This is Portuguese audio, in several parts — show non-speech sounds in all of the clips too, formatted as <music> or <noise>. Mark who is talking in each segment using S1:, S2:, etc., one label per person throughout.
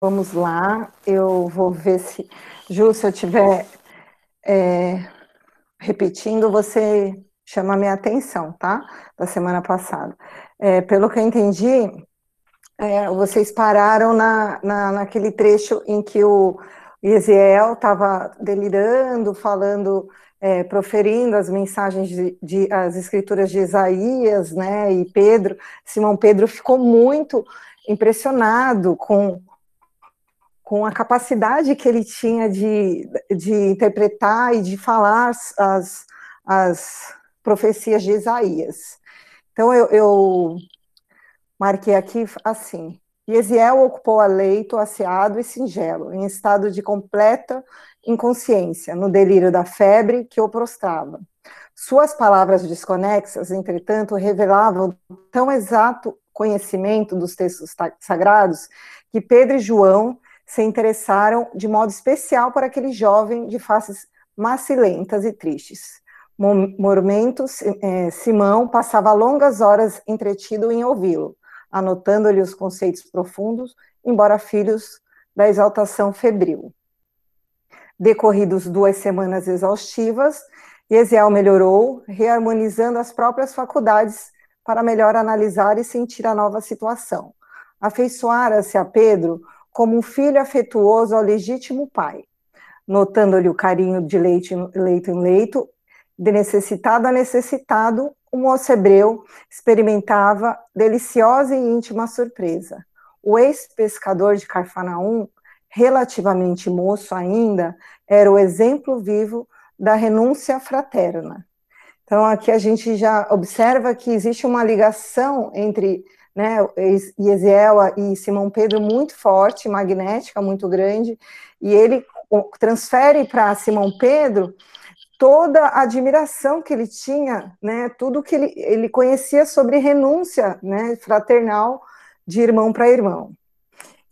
S1: Vamos lá, eu vou ver se. Ju, se eu estiver é, repetindo, você chama minha atenção, tá? Da semana passada. É, pelo que eu entendi, é, vocês pararam na, na, naquele trecho em que o Eziel estava delirando, falando, é, proferindo as mensagens de, de, as escrituras de Isaías, né? E Pedro, Simão Pedro ficou muito impressionado com com a capacidade que ele tinha de, de interpretar e de falar as, as profecias de Isaías. Então, eu, eu marquei aqui assim: Yesiel ocupou a leito asseado e singelo, em estado de completa inconsciência, no delírio da febre que o prostrava. Suas palavras desconexas, entretanto, revelavam tão exato conhecimento dos textos sagrados que Pedro e João se interessaram de modo especial por aquele jovem de faces macilentas e tristes. Momentos, é, Simão passava longas horas entretido em ouvi-lo, anotando-lhe os conceitos profundos, embora filhos da exaltação febril. Decorridos duas semanas exaustivas, Eziel melhorou, reharmonizando as próprias faculdades para melhor analisar e sentir a nova situação. Afeiçoara-se a Pedro como um filho afetuoso ao legítimo pai, notando-lhe o carinho de leito em leito, de necessitado a necessitado, o moço hebreu experimentava deliciosa e íntima surpresa. O ex-pescador de Carfanaum, relativamente moço ainda, era o exemplo vivo da renúncia fraterna. Então, aqui a gente já observa que existe uma ligação entre né, Yesiel e Simão Pedro muito forte, magnética, muito grande, e ele transfere para Simão Pedro toda a admiração que ele tinha, né, tudo que ele, ele conhecia sobre renúncia né, fraternal de irmão para irmão.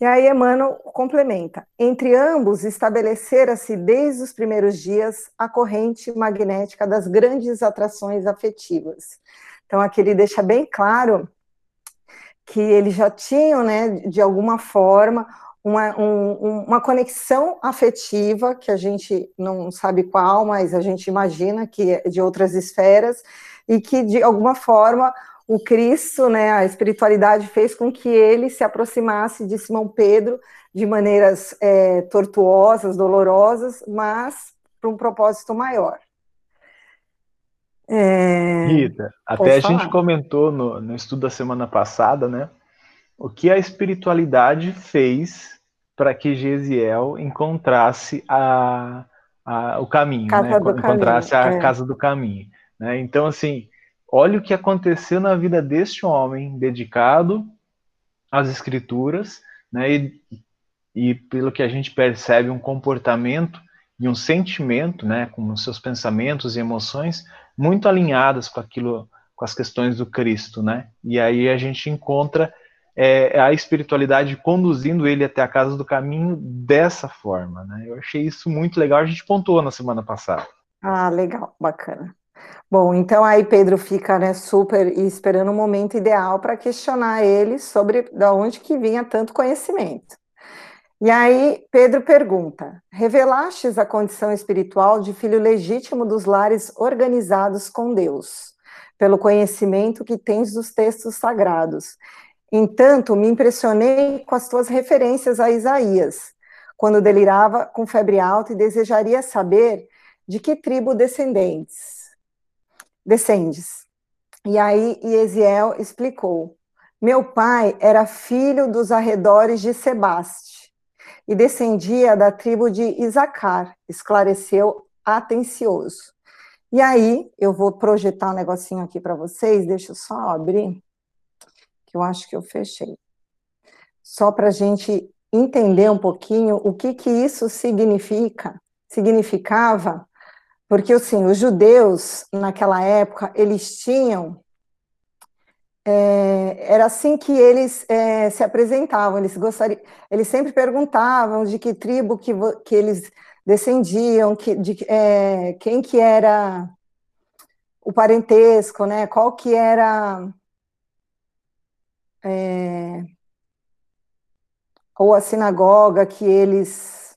S1: E aí Emmanuel complementa: entre ambos estabelecera-se desde os primeiros dias a corrente magnética das grandes atrações afetivas. Então aqui ele deixa bem claro que eles já tinham, né, de alguma forma, uma, um, uma conexão afetiva, que a gente não sabe qual, mas a gente imagina que é de outras esferas, e que, de alguma forma, o Cristo, né, a espiritualidade fez com que ele se aproximasse de Simão Pedro de maneiras é, tortuosas, dolorosas, mas para um propósito maior.
S2: É... Rita, até a gente comentou no, no estudo da semana passada, né? O que a espiritualidade fez para que Gesiel encontrasse a, a, o caminho,
S1: casa
S2: né?
S1: encontrasse
S2: caminho, a é. casa do caminho. Né? Então, assim, olha o que aconteceu na vida deste homem dedicado às escrituras, né? E, e pelo que a gente percebe, um comportamento e um sentimento, né, com os seus pensamentos e emoções muito alinhadas com aquilo, com as questões do Cristo, né? E aí a gente encontra é, a espiritualidade conduzindo ele até a casa do caminho dessa forma, né? Eu achei isso muito legal. A gente pontuou na semana passada.
S1: Ah, legal, bacana. Bom, então aí Pedro fica, né, super esperando o momento ideal para questionar ele sobre de onde que vinha tanto conhecimento. E aí Pedro pergunta: revelastes a condição espiritual de filho legítimo dos lares organizados com Deus, pelo conhecimento que tens dos textos sagrados. Entanto, me impressionei com as tuas referências a Isaías, quando delirava com febre alta e desejaria saber de que tribo descendentes descendes. E aí Eziel explicou: Meu pai era filho dos arredores de Sebaste e descendia da tribo de Isacar, esclareceu atencioso. E aí, eu vou projetar um negocinho aqui para vocês, deixa eu só abrir, que eu acho que eu fechei. Só para a gente entender um pouquinho o que, que isso significa, significava, porque, assim, os judeus, naquela época, eles tinham é, era assim que eles é, se apresentavam, eles gostariam, eles sempre perguntavam de que tribo que, que eles descendiam, que, de, é, quem que era o parentesco, né? Qual que era é, ou a sinagoga que eles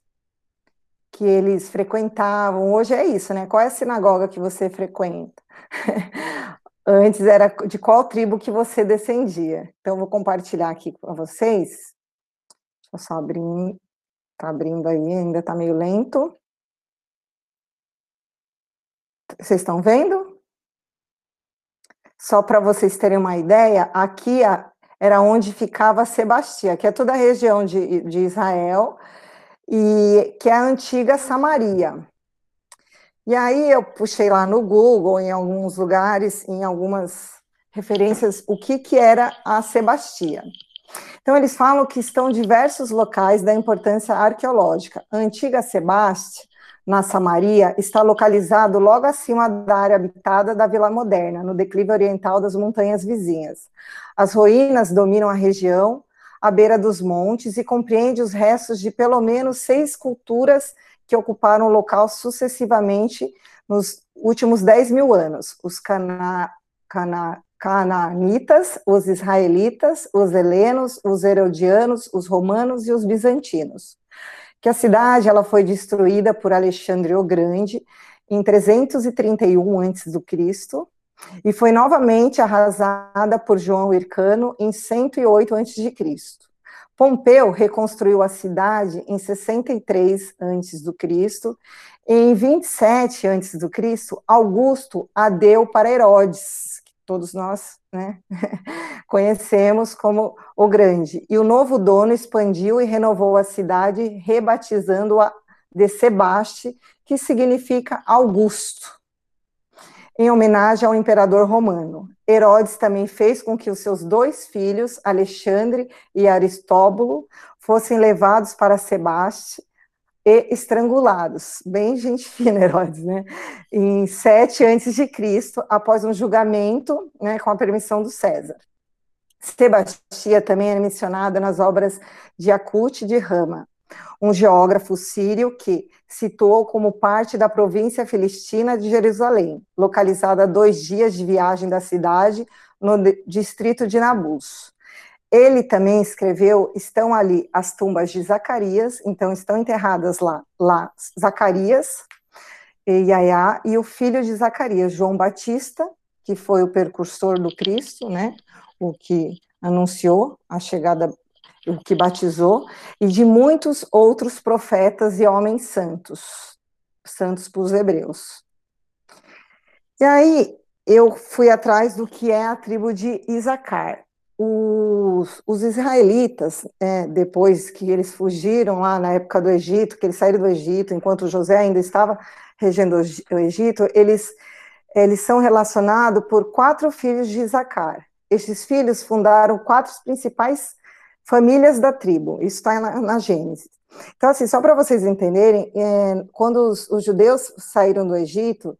S1: que eles frequentavam. Hoje é isso, né? Qual é a sinagoga que você frequenta? <laughs> Antes era de qual tribo que você descendia. Então, vou compartilhar aqui com vocês. Deixa eu só abrir. Tá abrindo aí, ainda tá meio lento. Vocês estão vendo? Só para vocês terem uma ideia, aqui era onde ficava Sebastia, que é toda a região de, de Israel, e que é a antiga Samaria. E aí eu puxei lá no Google, em alguns lugares, em algumas referências, o que, que era a Sebastia. Então, eles falam que estão diversos locais da importância arqueológica. A antiga Sebastia, na Samaria, está localizado logo acima da área habitada da Vila Moderna, no declive oriental das montanhas vizinhas. As ruínas dominam a região, à beira dos montes, e compreende os restos de pelo menos seis culturas que ocuparam o local sucessivamente nos últimos 10 mil anos: os cana, cana, os israelitas, os helenos, os herodianos, os romanos e os bizantinos. Que a cidade ela foi destruída por Alexandre o Grande em 331 a.C. e foi novamente arrasada por João Hircano em 108 a.C. Pompeu reconstruiu a cidade em 63 a.C. Em 27 a.C., Augusto a deu para Herodes, que todos nós né, <laughs> conhecemos como o Grande. E o novo dono expandiu e renovou a cidade, rebatizando-a de Sebaste, que significa Augusto em homenagem ao imperador romano. Herodes também fez com que os seus dois filhos, Alexandre e Aristóbulo, fossem levados para Sebaste e estrangulados. Bem gente <laughs> fina, Herodes, né? Em 7 a.C., após um julgamento né, com a permissão do César. Sebastia também é mencionada nas obras de Acute de Rama, um geógrafo sírio que situou como parte da província filistina de Jerusalém, localizada a dois dias de viagem da cidade, no distrito de Nabus. Ele também escreveu, estão ali as tumbas de Zacarias, então estão enterradas lá, lá Zacarias e Yaiá, e o filho de Zacarias, João Batista, que foi o precursor do Cristo, né, o que anunciou a chegada o que batizou, e de muitos outros profetas e homens santos, santos para os hebreus. E aí eu fui atrás do que é a tribo de Isacar. Os, os israelitas, é, depois que eles fugiram lá na época do Egito, que eles saíram do Egito, enquanto José ainda estava regendo o Egito, eles, eles são relacionados por quatro filhos de Isacar. Estes filhos fundaram quatro principais famílias da tribo, isso está na, na Gênesis. Então, assim, só para vocês entenderem, é, quando os, os, judeus saíram do Egito,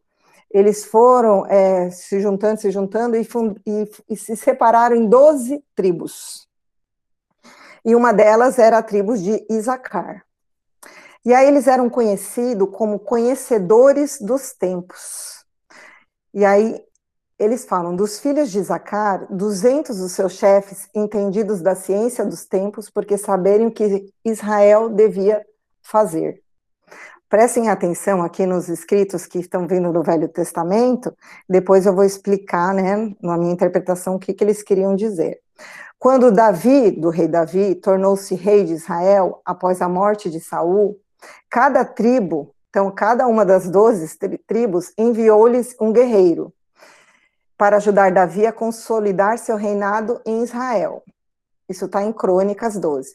S1: eles foram é, se juntando, se juntando e, e, e, se separaram em 12 tribos. E uma delas era a tribo de Isacar. E aí eles eram conhecidos como conhecedores dos tempos. E aí eles falam dos filhos de Zacar, duzentos dos seus chefes, entendidos da ciência dos tempos, porque saberem o que Israel devia fazer. Prestem atenção aqui nos escritos que estão vindo do Velho Testamento, depois eu vou explicar, né, na minha interpretação, o que, que eles queriam dizer. Quando Davi, do rei Davi, tornou-se rei de Israel após a morte de Saul, cada tribo, então cada uma das doze tribos, enviou-lhes um guerreiro, para ajudar Davi a consolidar seu reinado em Israel. Isso está em Crônicas 12.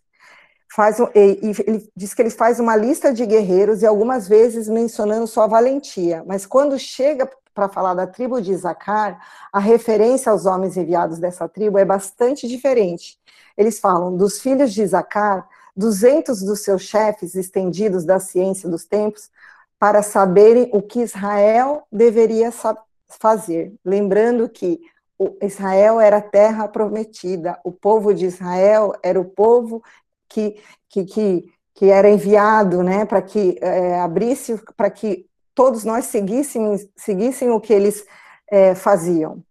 S1: Faz um, e, e, ele diz que ele faz uma lista de guerreiros e algumas vezes mencionando sua valentia, mas quando chega para falar da tribo de Isacar, a referência aos homens enviados dessa tribo é bastante diferente. Eles falam dos filhos de Isacar, duzentos dos seus chefes estendidos da ciência dos tempos, para saberem o que Israel deveria fazer. Lembrando que Israel era a terra prometida, o povo de Israel era o povo que, que, que, que era enviado né, para que é, abrisse, para que todos nós seguíssemos, seguissem o que eles é, faziam.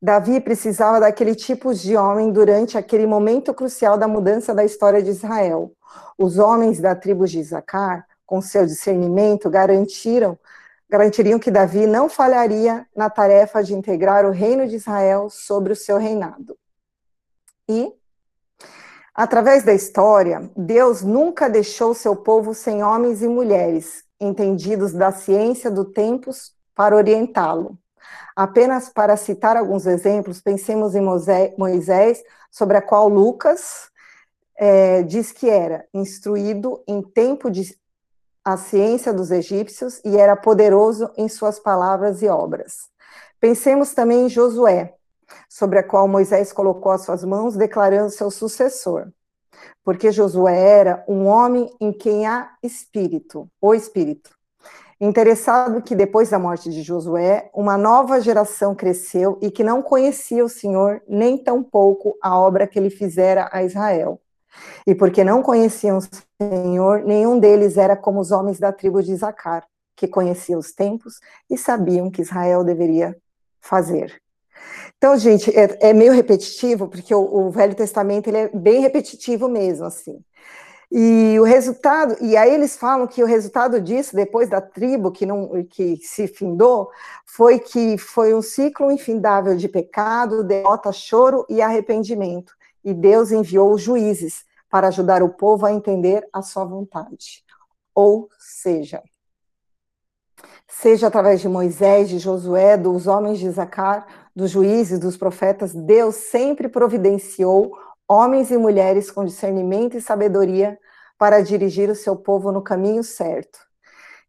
S1: Davi precisava daquele tipo de homem durante aquele momento crucial da mudança da história de Israel. Os homens da tribo de Isacar, com seu discernimento, garantiram garantiriam que Davi não falharia na tarefa de integrar o reino de Israel sobre o seu reinado. E, através da história, Deus nunca deixou seu povo sem homens e mulheres, entendidos da ciência do tempos, para orientá-lo. Apenas para citar alguns exemplos, pensemos em Moisés, sobre a qual Lucas é, diz que era instruído em tempo de a ciência dos egípcios e era poderoso em suas palavras e obras. Pensemos também em Josué, sobre a qual Moisés colocou as suas mãos, declarando seu sucessor. Porque Josué era um homem em quem há espírito, o espírito. Interessado que depois da morte de Josué, uma nova geração cresceu e que não conhecia o Senhor, nem tampouco a obra que ele fizera a Israel. E porque não conheciam o Senhor, nenhum deles era como os homens da tribo de Isacar, que conheciam os tempos e sabiam que Israel deveria fazer. Então, gente, é, é meio repetitivo, porque o, o, Velho Testamento ele é bem repetitivo mesmo, assim. E o resultado, e aí eles falam que o resultado disso, depois da tribo que não que se findou, foi que foi um ciclo infindável de pecado, derrota, choro e arrependimento. E Deus enviou juízes para ajudar o povo a entender a sua vontade. Ou seja, seja através de Moisés, de Josué, dos homens de Zacar, dos juízes, dos profetas, Deus sempre providenciou homens e mulheres com discernimento e sabedoria para dirigir o seu povo no caminho certo.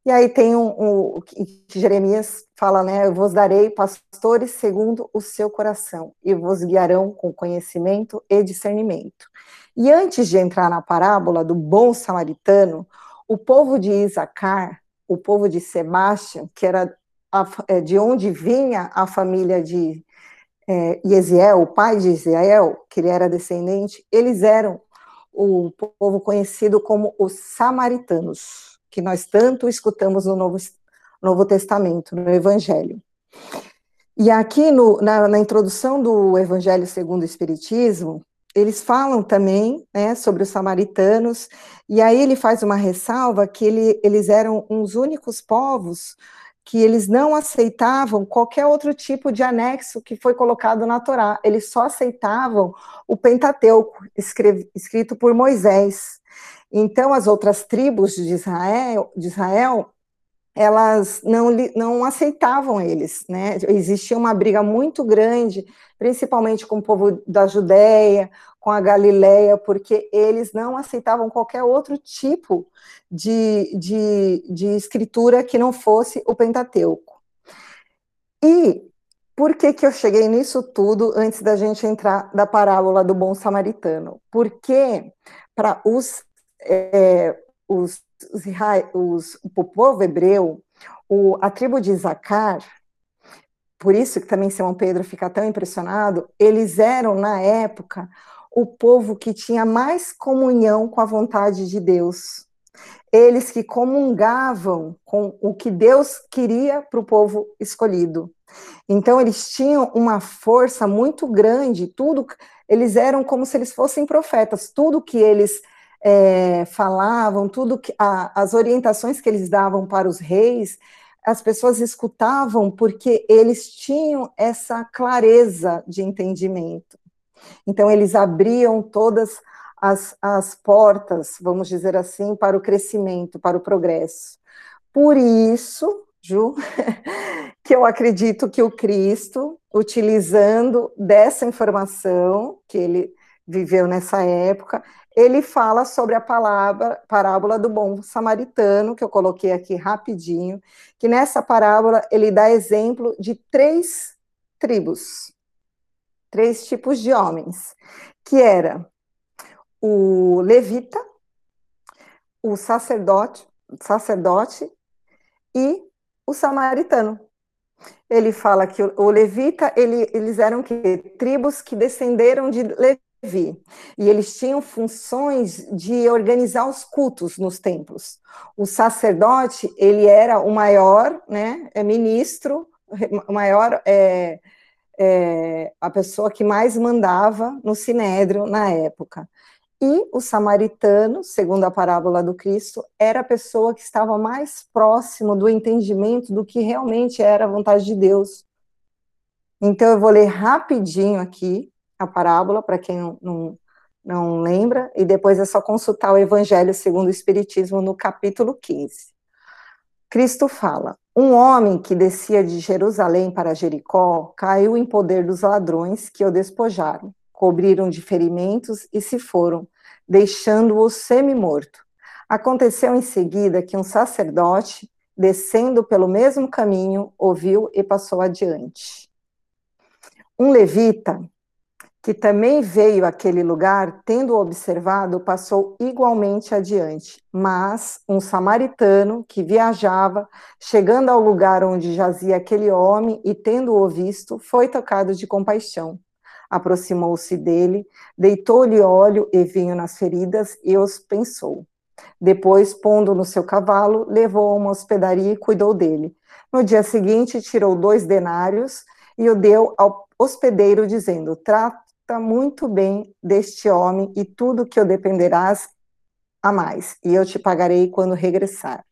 S1: E aí tem um, um que Jeremias fala, né? Eu vos darei pastores segundo o seu coração e vos guiarão com conhecimento e discernimento. E antes de entrar na parábola do bom samaritano, o povo de Isacar, o povo de Sebastião, que era a, é, de onde vinha a família de é, o pai de Israel, que ele era descendente, eles eram o povo conhecido como os samaritanos que nós tanto escutamos no Novo, Novo Testamento, no Evangelho. E aqui no, na, na, introdução do Evangelho segundo o Espiritismo, eles falam também né, sobre os samaritanos, e aí ele faz uma ressalva que ele, eles eram uns únicos povos que eles não aceitavam qualquer outro tipo de anexo que foi colocado na Torá, eles só aceitavam o Pentateuco, escrito por Moisés. Então, as outras tribos de Israel, de Israel elas não, não aceitavam eles, né? Existia uma briga muito grande, principalmente com o povo da Judéia, com a Galileia, porque eles não aceitavam qualquer outro tipo de, de, de escritura que não fosse o Pentateuco. E por que, que eu cheguei nisso tudo antes da gente entrar da parábola do bom samaritano? Porque para os é, os, os, o povo hebreu, o, a tribo de Isaacar, por isso que também Simão Pedro fica tão impressionado, eles eram, na época, o povo que tinha mais comunhão com a vontade de Deus. Eles que comungavam com o que Deus queria para o povo escolhido. Então, eles tinham uma força muito grande, tudo, eles eram como se eles fossem profetas, tudo que eles é, falavam, tudo que a, as orientações que eles davam para os reis, as pessoas escutavam porque eles tinham essa clareza de entendimento. Então, eles abriam todas as, as portas, vamos dizer assim, para o crescimento, para o progresso. Por isso, Ju, <laughs> que eu acredito que o Cristo, utilizando dessa informação que ele viveu nessa época, ele fala sobre a palavra, parábola do bom samaritano, que eu coloquei aqui rapidinho, que nessa parábola ele dá exemplo de três tribos, três tipos de homens, que era o levita, o sacerdote, sacerdote e o samaritano. Ele fala que o, levita, ele, eles eram que tribos que descenderam de Levi, Levi, e eles tinham funções de organizar os cultos nos templos. O sacerdote, ele era o maior, né, é ministro, o maior é, é, a pessoa que mais mandava no sinédrio na época. E o samaritano, segundo a parábola do Cristo, era a pessoa que estava mais próximo do entendimento do que realmente era a vontade de Deus. Então eu vou ler rapidinho aqui a parábola, para quem não, não, lembra, e depois é só consultar o Evangelho segundo o Espiritismo no capítulo 15. Cristo fala: Um homem que descia de Jerusalém para Jericó caiu em poder dos ladrões que o despojaram, cobriram de ferimentos e se foram, deixando-o semi-morto. Aconteceu em seguida que um sacerdote, descendo pelo mesmo caminho, ouviu e passou adiante. Um levita, que também veio àquele lugar, tendo observado, passou igualmente adiante. Mas um samaritano que viajava, chegando ao lugar onde jazia aquele homem e tendo-o visto, foi tocado de compaixão. Aproximou-se dele, deitou-lhe óleo e vinho nas feridas e os pensou. Depois, pondo no seu cavalo, levou a uma hospedaria e cuidou dele. No dia seguinte, tirou dois denários e o deu ao hospedeiro, dizendo: Trata muito bem deste homem e tudo que eu dependerás a mais, e eu te pagarei quando regressar.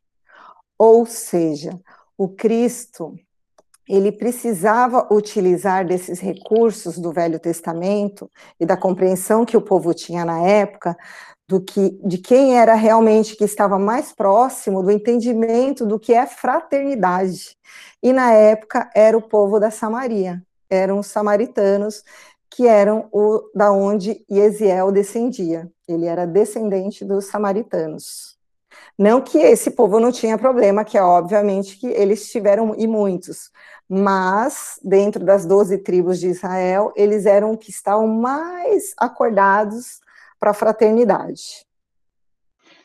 S1: Ou seja, o Cristo, ele precisava utilizar desses recursos do Velho Testamento e da compreensão que o povo tinha na época do que de quem era realmente que estava mais próximo do entendimento do que é fraternidade. E na época era o povo da Samaria, eram os samaritanos que eram o da onde Yesiel descendia. Ele era descendente dos samaritanos. Não que esse povo não tinha problema, que é obviamente que eles tiveram e muitos, mas dentro das doze tribos de Israel, eles eram que estavam mais acordados para a fraternidade.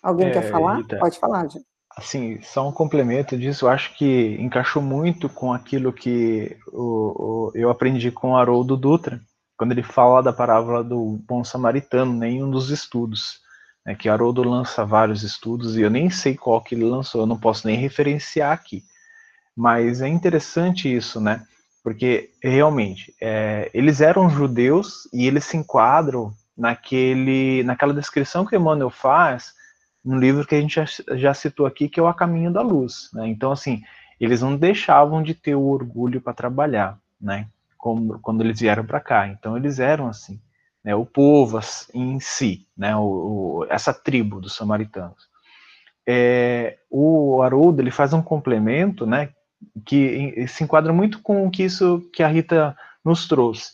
S1: Alguém é, quer falar? Pode falar, gente.
S2: Assim, só um complemento disso, eu acho que encaixou muito com aquilo que o, o, eu aprendi com o Haroldo Dutra, quando ele fala da parábola do bom samaritano, nenhum dos estudos. Né, que Haroldo lança vários estudos e eu nem sei qual que ele lançou, eu não posso nem referenciar aqui. Mas é interessante isso, né? Porque realmente é, eles eram judeus e eles se enquadram naquele, naquela descrição que Emmanuel faz no livro que a gente já, já citou aqui, que é o A Caminho da Luz. Né? Então, assim, eles não deixavam de ter o orgulho para trabalhar, né? Como, quando eles vieram para cá. Então, eles eram assim, né? O povo em si, né? O, o, essa tribo dos samaritanos. É, o Haroldo ele faz um complemento, né? Que se enquadra muito com o que isso que a Rita nos trouxe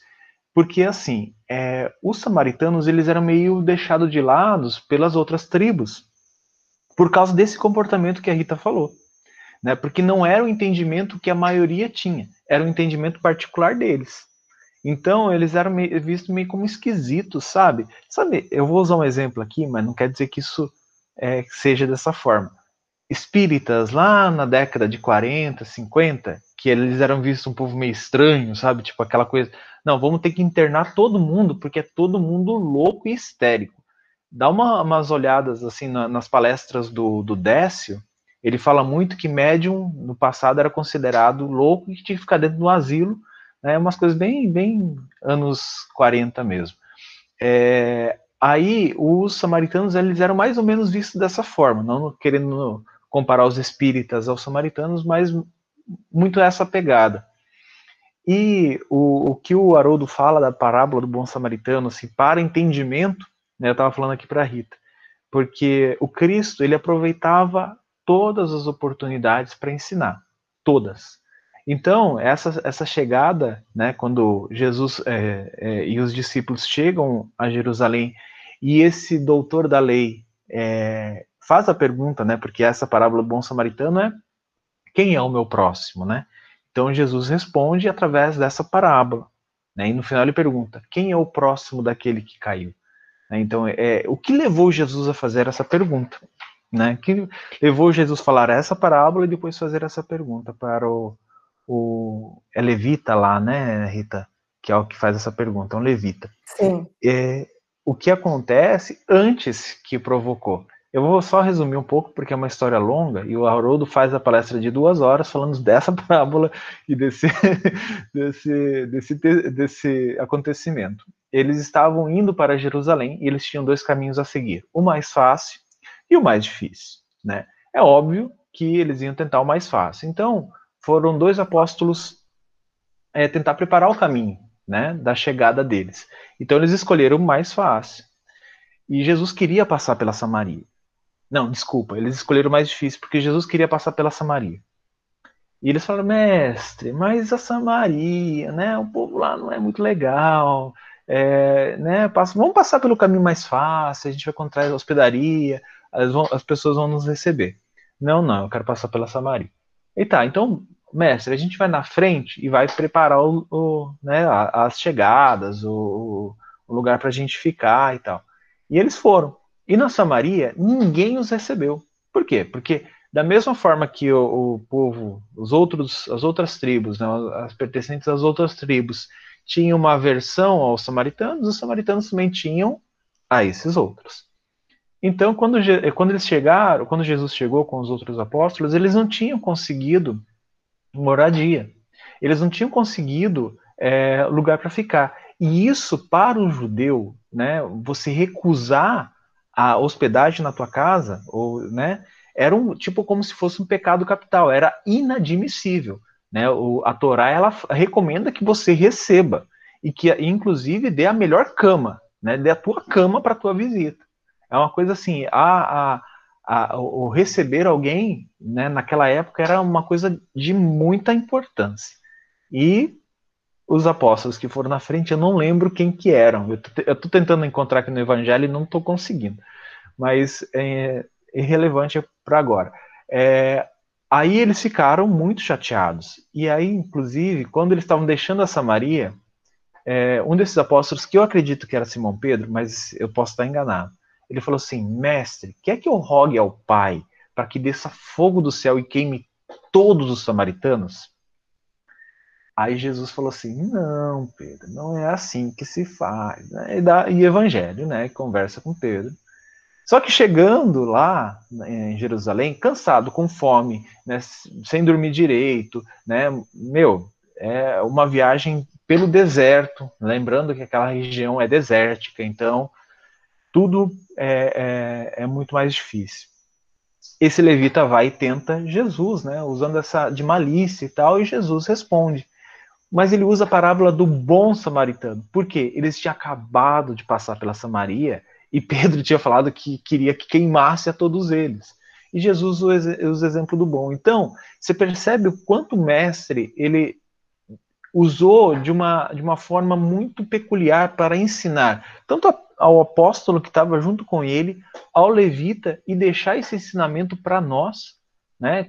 S2: porque assim, é, os samaritanos eles eram meio deixados de lado pelas outras tribos, por causa desse comportamento que a Rita falou. Né? Porque não era o entendimento que a maioria tinha, era o entendimento particular deles. Então, eles eram meio, vistos meio como esquisitos, sabe? Sabe, eu vou usar um exemplo aqui, mas não quer dizer que isso é, seja dessa forma. Espíritas, lá na década de 40, 50, que eles eram vistos um povo meio estranho, sabe? Tipo aquela coisa. Não, vamos ter que internar todo mundo, porque é todo mundo louco e histérico dá uma, umas olhadas assim na, nas palestras do, do Décio, ele fala muito que médium no passado era considerado louco e tinha que ficar dentro do asilo, né, umas coisas bem, bem anos 40 mesmo. É, aí os samaritanos eles eram mais ou menos vistos dessa forma, não querendo comparar os espíritas aos samaritanos, mas muito essa pegada. E o, o que o Haroldo fala da parábola do bom samaritano, assim, para entendimento, né, eu estava falando aqui para Rita, porque o Cristo ele aproveitava todas as oportunidades para ensinar, todas. Então essa, essa chegada, né, quando Jesus é, é, e os discípulos chegam a Jerusalém e esse doutor da lei é, faz a pergunta, né, porque essa parábola do bom samaritano é quem é o meu próximo, né? Então Jesus responde através dessa parábola, né? E no final ele pergunta: quem é o próximo daquele que caiu? Né? Então, é, o que levou Jesus a fazer essa pergunta? Né? Que levou Jesus a falar essa parábola e depois fazer essa pergunta para o, o é levita lá, né, Rita? Que é o que faz essa pergunta, é um levita.
S1: Sim.
S2: É, o que acontece antes que provocou? Eu vou só resumir um pouco, porque é uma história longa, e o Haroldo faz a palestra de duas horas falando <laughs> dessa parábola e desse, <laughs> desse, desse, desse acontecimento. Eles estavam indo para Jerusalém e eles tinham dois caminhos a seguir, o mais fácil e o mais difícil. Né? É óbvio que eles iam tentar o mais fácil. Então, foram dois apóstolos é, tentar preparar o caminho né, da chegada deles. Então, eles escolheram o mais fácil. E Jesus queria passar pela Samaria. Não, desculpa, eles escolheram o mais difícil porque Jesus queria passar pela Samaria. E eles falaram, mestre, mas a Samaria, né? O povo lá não é muito legal. É, né, passa, vamos passar pelo caminho mais fácil, a gente vai encontrar a hospedaria, vão, as pessoas vão nos receber. Não, não, eu quero passar pela Samaria. E tá, então, mestre, a gente vai na frente e vai preparar o, o né, as chegadas, o, o lugar para a gente ficar e tal. E eles foram. E na Samaria, ninguém os recebeu. Por quê? Porque da mesma forma que o, o povo, os outros, as outras tribos, né, as pertencentes às outras tribos, tinham uma aversão aos samaritanos, os samaritanos também tinham a esses outros. Então, quando, quando eles chegaram, quando Jesus chegou com os outros apóstolos, eles não tinham conseguido moradia. Eles não tinham conseguido é, lugar para ficar. E isso, para o judeu, né, você recusar a hospedagem na tua casa, ou, né, era um tipo como se fosse um pecado capital, era inadmissível. Né? O, a Torá ela recomenda que você receba e que inclusive dê a melhor cama, né? dê a tua cama para a tua visita. É uma coisa assim, a, a, a, o receber alguém né, naquela época era uma coisa de muita importância. E os apóstolos que foram na frente, eu não lembro quem que eram. Eu estou tentando encontrar aqui no Evangelho e não estou conseguindo. Mas é irrelevante para agora. É, aí eles ficaram muito chateados. E aí, inclusive, quando eles estavam deixando a Samaria, é, um desses apóstolos, que eu acredito que era Simão Pedro, mas eu posso estar enganado, ele falou assim: Mestre, quer que eu rogue ao Pai para que desça fogo do céu e queime todos os samaritanos? Aí Jesus falou assim: Não, Pedro, não é assim que se faz. Né? E, dá, e Evangelho, né? Conversa com Pedro. Só que chegando lá em Jerusalém, cansado, com fome, né, sem dormir direito, né, meu, é uma viagem pelo deserto, lembrando que aquela região é desértica, então tudo é, é, é muito mais difícil. Esse levita vai e tenta Jesus, né, usando essa de malícia e tal, e Jesus responde mas ele usa a parábola do bom samaritano. Por quê? Eles tinham acabado de passar pela Samaria e Pedro <laughs> tinha falado que queria que queimasse a todos eles. E Jesus usa o exemplo do bom. Então, você percebe o quanto o mestre ele usou de uma, de uma forma muito peculiar para ensinar, tanto ao apóstolo que estava junto com ele, ao levita, e deixar esse ensinamento para nós. Né?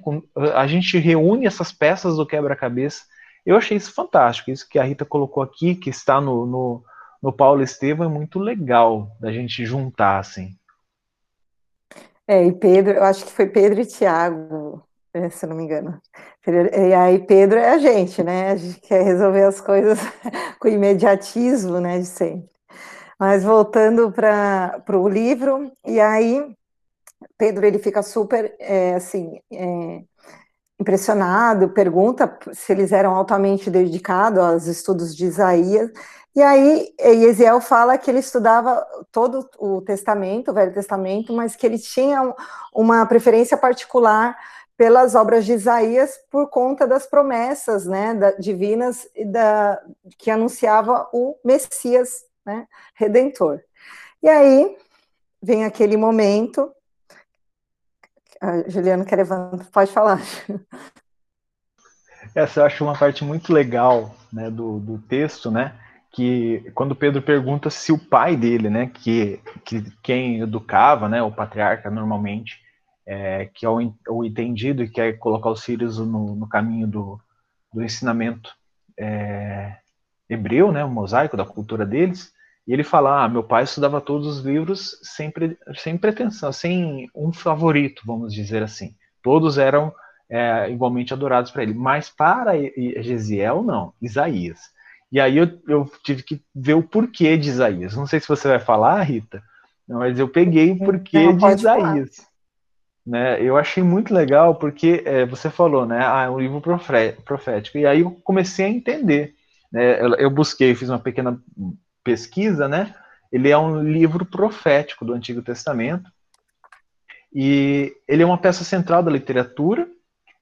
S2: A gente reúne essas peças do quebra-cabeça eu achei isso fantástico, isso que a Rita colocou aqui, que está no, no, no Paulo Estevam, é muito legal da gente juntar, assim.
S1: É, e Pedro, eu acho que foi Pedro e Tiago, é, se não me engano. E aí Pedro é a gente, né? A gente quer resolver as coisas <laughs> com imediatismo, né, de sempre. Mas voltando para o livro, e aí Pedro ele fica super, é, assim, é, impressionado, pergunta se eles eram altamente dedicados aos estudos de Isaías. E aí, Ezequiel fala que ele estudava todo o Testamento, o Velho Testamento, mas que ele tinha uma preferência particular pelas obras de Isaías por conta das promessas né, da, divinas da, que anunciava o Messias né, Redentor. E aí vem aquele momento a Juliana quer levantar, pode falar. <laughs>
S2: Essa eu acho uma parte muito legal né, do, do texto, né? Que quando Pedro pergunta se o pai dele, né, que, que quem educava, né, o patriarca normalmente, é, que é o, o entendido e quer colocar os filhos no, no caminho do, do ensinamento é, hebreu, né, o mosaico da cultura deles, e ele fala: ah, meu pai estudava todos os livros sem, sem pretensão, sem um favorito, vamos dizer assim. Todos eram é, igualmente adorados para ele. Mas para Gesiel, não, Isaías. E aí eu, eu, tive que ver o porquê de Isaías. Não sei se você vai falar, Rita, mas eu peguei porque Não, de Isaías. Né? Eu achei muito legal porque é, você falou, né? Ah, é um livro profético. E aí eu comecei a entender. Né? Eu, busquei, fiz uma pequena pesquisa, né? Ele é um livro profético do Antigo Testamento. E ele é uma peça central da literatura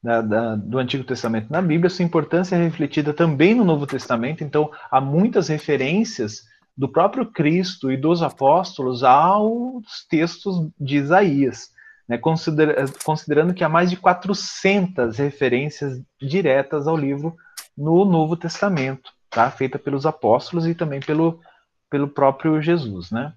S2: da, da, do Antigo Testamento na Bíblia. Sua importância é refletida também no Novo Testamento. Então, há muitas referências do próprio Cristo e dos apóstolos aos textos de Isaías né, considera considerando que há mais de 400 referências diretas ao livro no Novo Testamento, tá? feita pelos apóstolos e também pelo, pelo próprio Jesus. Né?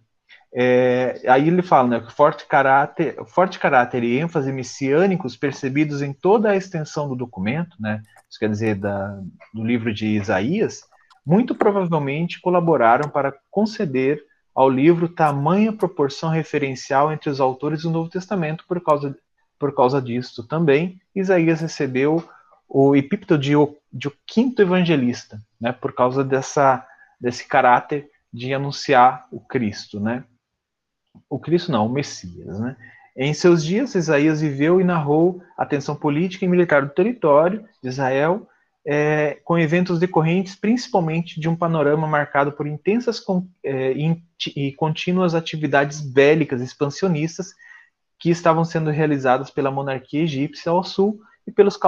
S2: É, aí ele fala né, forte caráter, forte caráter e ênfase messiânicos percebidos em toda a extensão do documento, né, isso quer dizer, da, do livro de Isaías, muito provavelmente colaboraram para conceder ao livro tamanha proporção referencial entre os autores do Novo Testamento por causa, por causa disso também. Isaías recebeu o epípeto de, de o quinto evangelista, né, por causa dessa, desse caráter de anunciar o Cristo, né? O Cristo não, o Messias, né? Em seus dias, Isaías viveu e narrou a tensão política e militar do território de Israel é, com eventos decorrentes principalmente de um panorama marcado por intensas com, é, e contínuas atividades bélicas expansionistas que estavam sendo realizadas pela monarquia egípcia ao sul e pelos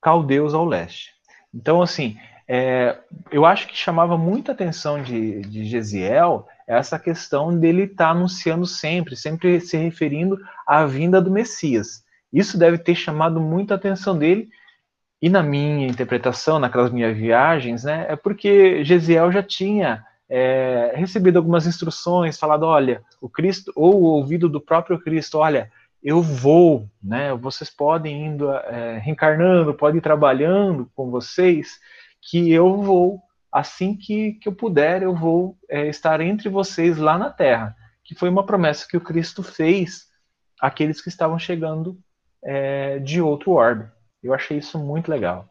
S2: caldeus ao leste. Então, assim, é, eu acho que chamava muita atenção de, de Gesiel essa questão dele estar tá anunciando sempre, sempre se referindo à vinda do Messias. Isso deve ter chamado muita atenção dele, e na minha interpretação, naquelas minhas viagens, né, é porque Gesiel já tinha é, recebido algumas instruções, falado, olha, o Cristo, ou o ouvido do próprio Cristo, olha, eu vou, né, vocês podem indo é, reencarnando, podem ir trabalhando com vocês, que eu vou, assim que, que eu puder, eu vou é, estar entre vocês lá na Terra, que foi uma promessa que o Cristo fez àqueles que estavam chegando é, de outro orbe. Eu achei isso muito legal.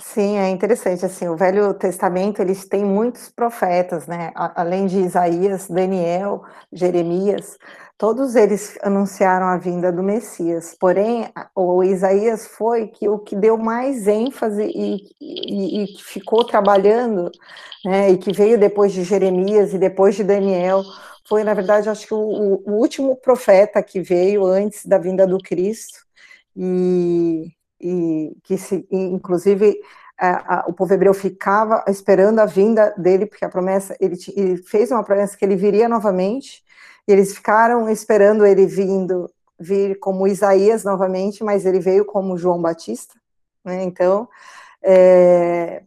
S1: Sim, é interessante, assim, o Velho Testamento, eles têm muitos profetas, né, além de Isaías, Daniel, Jeremias, todos eles anunciaram a vinda do Messias, porém, o Isaías foi que o que deu mais ênfase e, e, e ficou trabalhando, né, e que veio depois de Jeremias e depois de Daniel, foi, na verdade, acho que o, o último profeta que veio antes da vinda do Cristo, e, e que se, inclusive a, a, o povo hebreu ficava esperando a vinda dele, porque a promessa, ele, ele, fez uma promessa que ele viria novamente, e eles ficaram esperando ele vindo, vir como Isaías novamente, mas ele veio como João Batista, né, então, é,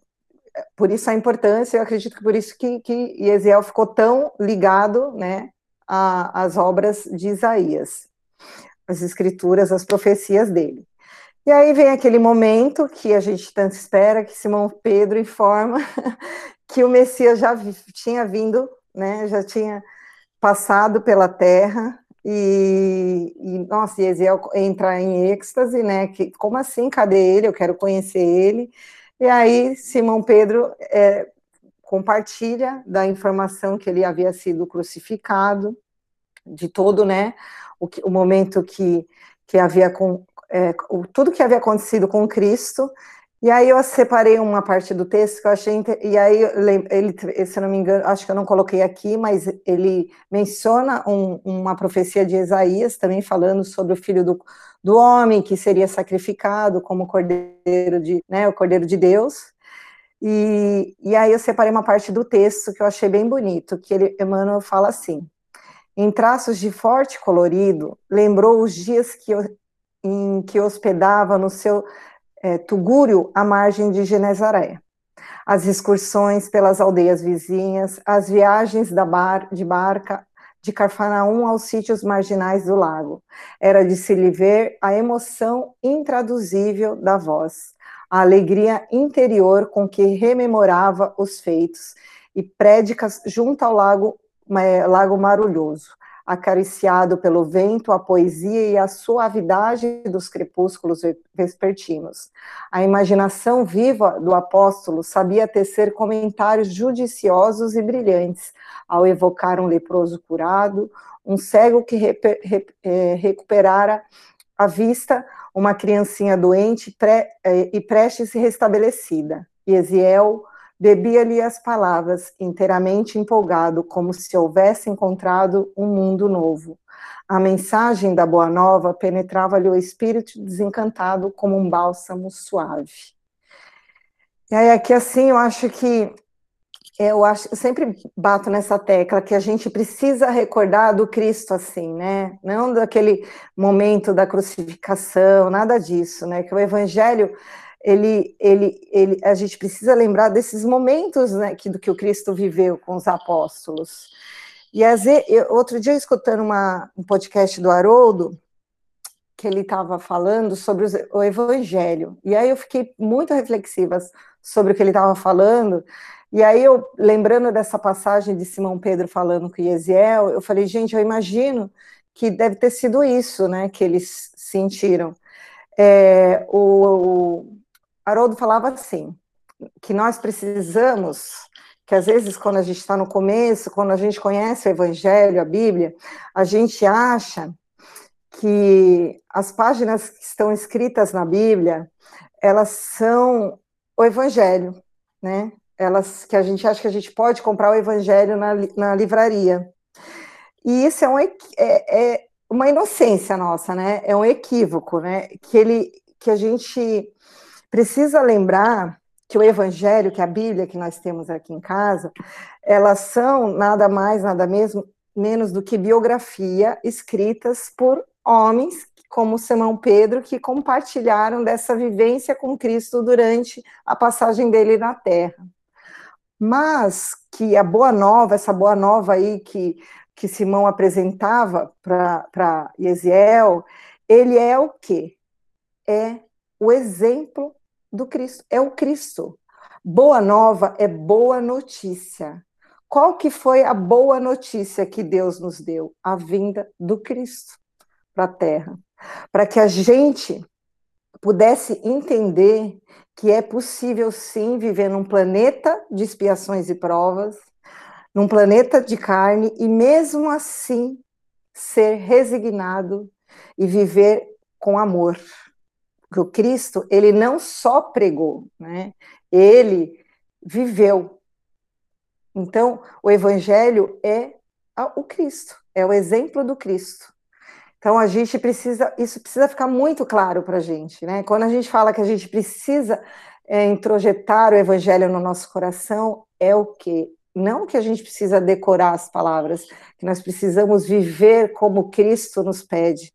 S1: por isso a importância, eu acredito que por isso que, que Ezequiel ficou tão ligado, né, às obras de Isaías as escrituras, as profecias dele. E aí vem aquele momento que a gente tanto espera, que Simão Pedro informa <laughs> que o Messias já tinha vindo, né, já tinha passado pela terra, e, e nossa, e Ezequiel entra em êxtase, né, que, como assim, cadê ele, eu quero conhecer ele, e aí Simão Pedro é, compartilha da informação que ele havia sido crucificado, de todo, né, o, que, o momento que, que havia com é, o, tudo que havia acontecido com Cristo. E aí eu separei uma parte do texto que eu achei e aí ele, se não me engano, acho que eu não coloquei aqui, mas ele menciona um, uma profecia de Isaías também falando sobre o filho do, do homem que seria sacrificado como cordeiro de, né, o cordeiro de Deus. E, e aí eu separei uma parte do texto que eu achei bem bonito, que ele, Emmanuel fala assim: em traços de forte colorido, lembrou os dias que, em que hospedava no seu é, tugúrio à margem de Genezaré. As excursões pelas aldeias vizinhas, as viagens bar, de barca de Carfanaum aos sítios marginais do lago. Era de se lhe ver a emoção intraduzível da voz, a alegria interior com que rememorava os feitos e prédicas junto ao lago é, Lago Marulhoso, acariciado pelo vento, a poesia e a suavidade dos crepúsculos vespertinos. A imaginação viva do apóstolo sabia tecer comentários judiciosos e brilhantes, ao evocar um leproso curado, um cego que é, recuperara a vista, uma criancinha doente é, e prestes restabelecida. E Eziel Bebia-lhe as palavras, inteiramente empolgado, como se houvesse encontrado um mundo novo. A mensagem da Boa Nova penetrava-lhe o espírito desencantado como um bálsamo suave. E aí, aqui, assim, eu acho que eu, acho, eu sempre bato nessa tecla que a gente precisa recordar do Cristo assim, né? Não daquele momento da crucificação, nada disso, né? Que o Evangelho ele, ele, ele, a gente precisa lembrar desses momentos né, que, do que o Cristo viveu com os apóstolos. E às vezes, eu, outro dia, escutando uma, um podcast do Haroldo, que ele estava falando sobre os, o Evangelho, e aí eu fiquei muito reflexiva sobre o que ele estava falando, e aí eu, lembrando dessa passagem de Simão Pedro falando com Yesiel, eu falei, gente, eu imagino que deve ter sido isso, né, que eles sentiram. É, o, Haroldo falava assim, que nós precisamos, que às vezes quando a gente está no começo, quando a gente conhece o Evangelho, a Bíblia, a gente acha que as páginas que estão escritas na Bíblia, elas são o Evangelho, né? Elas que a gente acha que a gente pode comprar o Evangelho na, na livraria. E isso é, um, é, é uma inocência nossa, né? É um equívoco, né? Que ele, que a gente Precisa lembrar que o Evangelho, que a Bíblia que nós temos aqui em casa, elas são nada mais, nada mesmo, menos do que biografia escritas por homens como Simão Pedro, que compartilharam dessa vivência com Cristo durante a passagem dele na Terra. Mas que a boa nova, essa boa nova aí que, que Simão apresentava para Yesiel, ele é o quê? É o exemplo do Cristo, é o Cristo. Boa nova é boa notícia. Qual que foi a boa notícia que Deus nos deu? A vinda do Cristo para a Terra, para que a gente pudesse entender que é possível sim viver num planeta de expiações e provas, num planeta de carne e mesmo assim ser resignado e viver com amor que o Cristo, ele não só pregou, né? Ele viveu. Então, o evangelho é o Cristo, é o exemplo do Cristo. Então, a gente precisa, isso precisa ficar muito claro para a gente, né? Quando a gente fala que a gente precisa é, introjetar o evangelho no nosso coração, é o quê? Não que a gente precisa decorar as palavras, que nós precisamos viver como Cristo nos pede.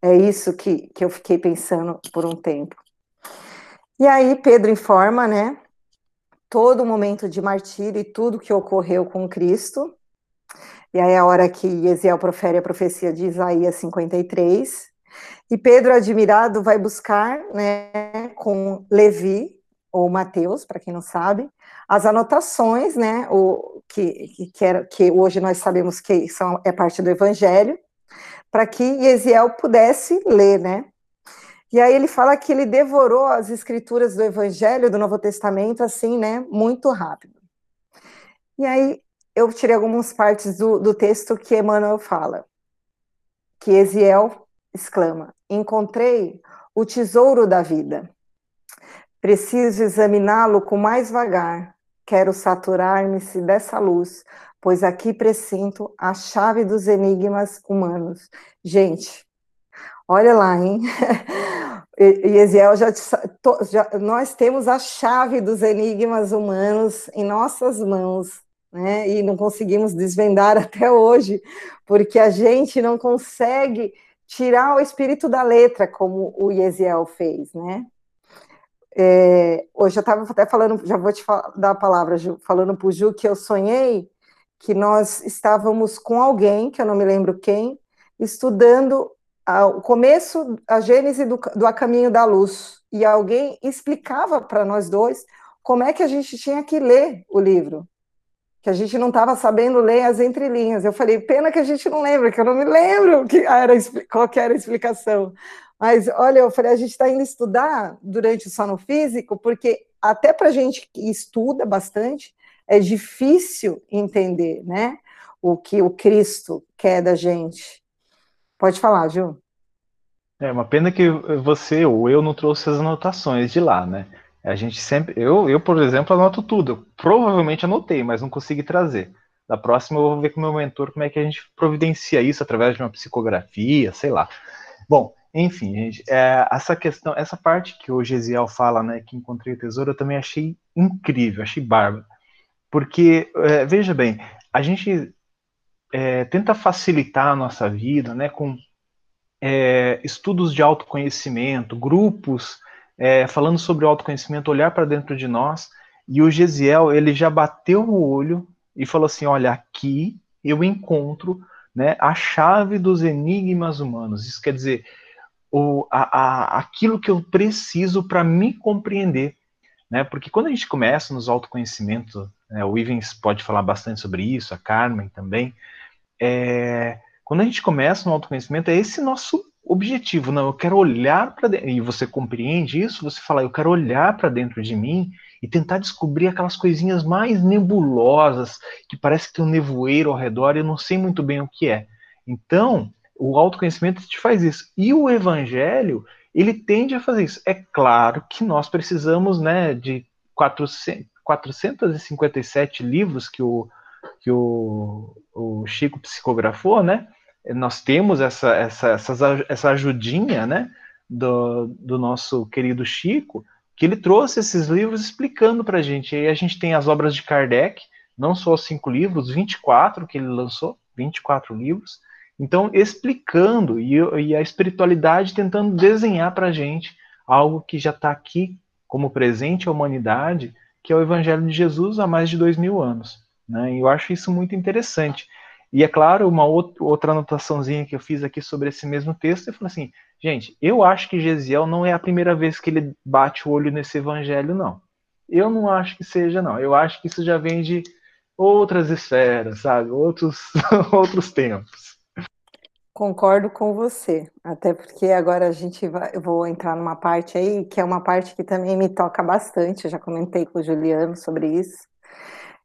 S1: É isso que, que eu fiquei pensando por um tempo. E aí Pedro informa, né, todo o momento de martírio e tudo que ocorreu com Cristo. E aí a hora que Ezequiel profere a profecia de Isaías 53. E Pedro, admirado, vai buscar, né, com Levi, ou Mateus, para quem não sabe, as anotações, né, o, que, que, era, que hoje nós sabemos que são, é parte do Evangelho, para que Eziel pudesse ler, né? E aí ele fala que ele devorou as escrituras do Evangelho, do Novo Testamento, assim, né, muito rápido. E aí eu tirei algumas partes do, do texto que Emmanuel fala, que Eziel exclama: Encontrei o tesouro da vida. Preciso examiná-lo com mais vagar. Quero saturar-me-se dessa luz, pois aqui presinto a chave dos enigmas humanos. Gente, olha lá, hein? <laughs> E Eziel já, já, nós temos a chave dos enigmas humanos em nossas mãos, né? E não conseguimos desvendar <laughs> até hoje, porque a gente não consegue tirar o espírito da letra, como o Eziel fez, né? É, hoje eu estava até falando, já vou te dar a palavra, Ju, falando para o Ju que eu sonhei que nós estávamos com alguém, que eu não me lembro quem, estudando o começo, a gênese do, do A Caminho da Luz, e alguém explicava para nós dois como é que a gente tinha que ler o livro. que a gente não estava sabendo ler as entrelinhas. Eu falei, pena que a gente não lembra, que eu não me lembro que era, qual que era a explicação. Mas, olha, eu falei, a gente está indo estudar durante o sono físico, porque até para gente que estuda bastante, é difícil entender, né? O que o Cristo quer da gente. Pode falar, Ju.
S2: É uma pena que você ou eu não trouxe as anotações de lá, né? A gente sempre. Eu, eu, por exemplo, anoto tudo. Eu provavelmente anotei, mas não consegui trazer. Da próxima eu vou ver com o meu mentor como é que a gente providencia isso através de uma psicografia, sei lá. Bom, enfim, gente, é, essa questão, essa parte que o Gesiel fala, né, que encontrei o tesouro, eu também achei incrível, achei bárbaro. Porque, é, veja bem, a gente é, tenta facilitar a nossa vida, né, com é, estudos de autoconhecimento, grupos é, falando sobre autoconhecimento, olhar para dentro de nós. E o Gesiel, ele já bateu o olho e falou assim: olha, aqui eu encontro né, a chave dos enigmas humanos. Isso quer dizer, o, a, a, aquilo que eu preciso para me compreender. Né? Porque quando a gente começa nos autoconhecimentos, né, o Ivens pode falar bastante sobre isso, a Carmen também. É, quando a gente começa no autoconhecimento, é esse nosso objetivo. Não, eu quero olhar para dentro. E você compreende isso? Você fala, eu quero olhar para dentro de mim e tentar descobrir aquelas coisinhas mais nebulosas, que parece que tem um nevoeiro ao redor e eu não sei muito bem o que é. Então, o autoconhecimento te faz isso. E o evangelho, ele tende a fazer isso. É claro que nós precisamos né, de 400, 457 livros que o, que o, o Chico psicografou, né? nós temos essa, essa, essa, essa ajudinha, né, do, do nosso querido Chico, que ele trouxe esses livros explicando para a gente. E aí a gente tem as obras de Kardec, não só os cinco livros, 24 que ele lançou, 24 livros. Então, explicando e, e a espiritualidade tentando desenhar para a gente algo que já está aqui como presente à humanidade, que é o Evangelho de Jesus há mais de dois mil anos. Né? E eu acho isso muito interessante. E é claro, uma outra anotaçãozinha que eu fiz aqui sobre esse mesmo texto, eu falei assim, gente, eu acho que Gesiel não é a primeira vez que ele bate o olho nesse evangelho, não. Eu não acho que seja, não. Eu acho que isso já vem de outras esferas, sabe? Outros, <laughs> outros tempos.
S1: Concordo com você, até porque agora a gente vai, eu vou entrar numa parte aí que é uma parte que também me toca bastante. Eu já comentei com o Juliano sobre isso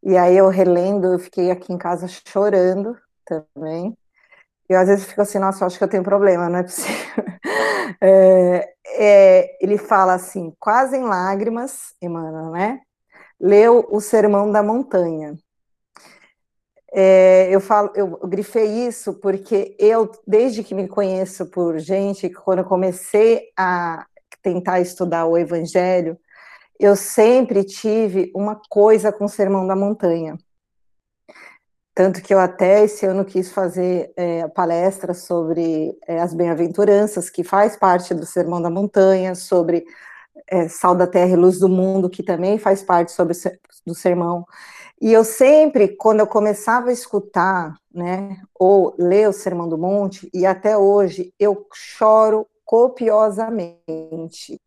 S1: e aí eu relendo, eu fiquei aqui em casa chorando também. E às vezes fico assim, nossa, eu acho que eu tenho problema, não é possível. <laughs> É, é, ele fala assim, quase em lágrimas, Emmanuel, né? Leu o Sermão da Montanha. É, eu falo, eu grifei isso porque eu, desde que me conheço por gente, quando eu comecei a tentar estudar o Evangelho, eu sempre tive uma coisa com o Sermão da Montanha. Tanto que eu até esse ano quis fazer é, palestra sobre é, as bem-aventuranças, que faz parte do Sermão da Montanha, sobre é, Sal da Terra e Luz do Mundo, que também faz parte sobre, do sermão. E eu sempre, quando eu começava a escutar, né, ou ler o Sermão do Monte, e até hoje, eu choro copiosamente.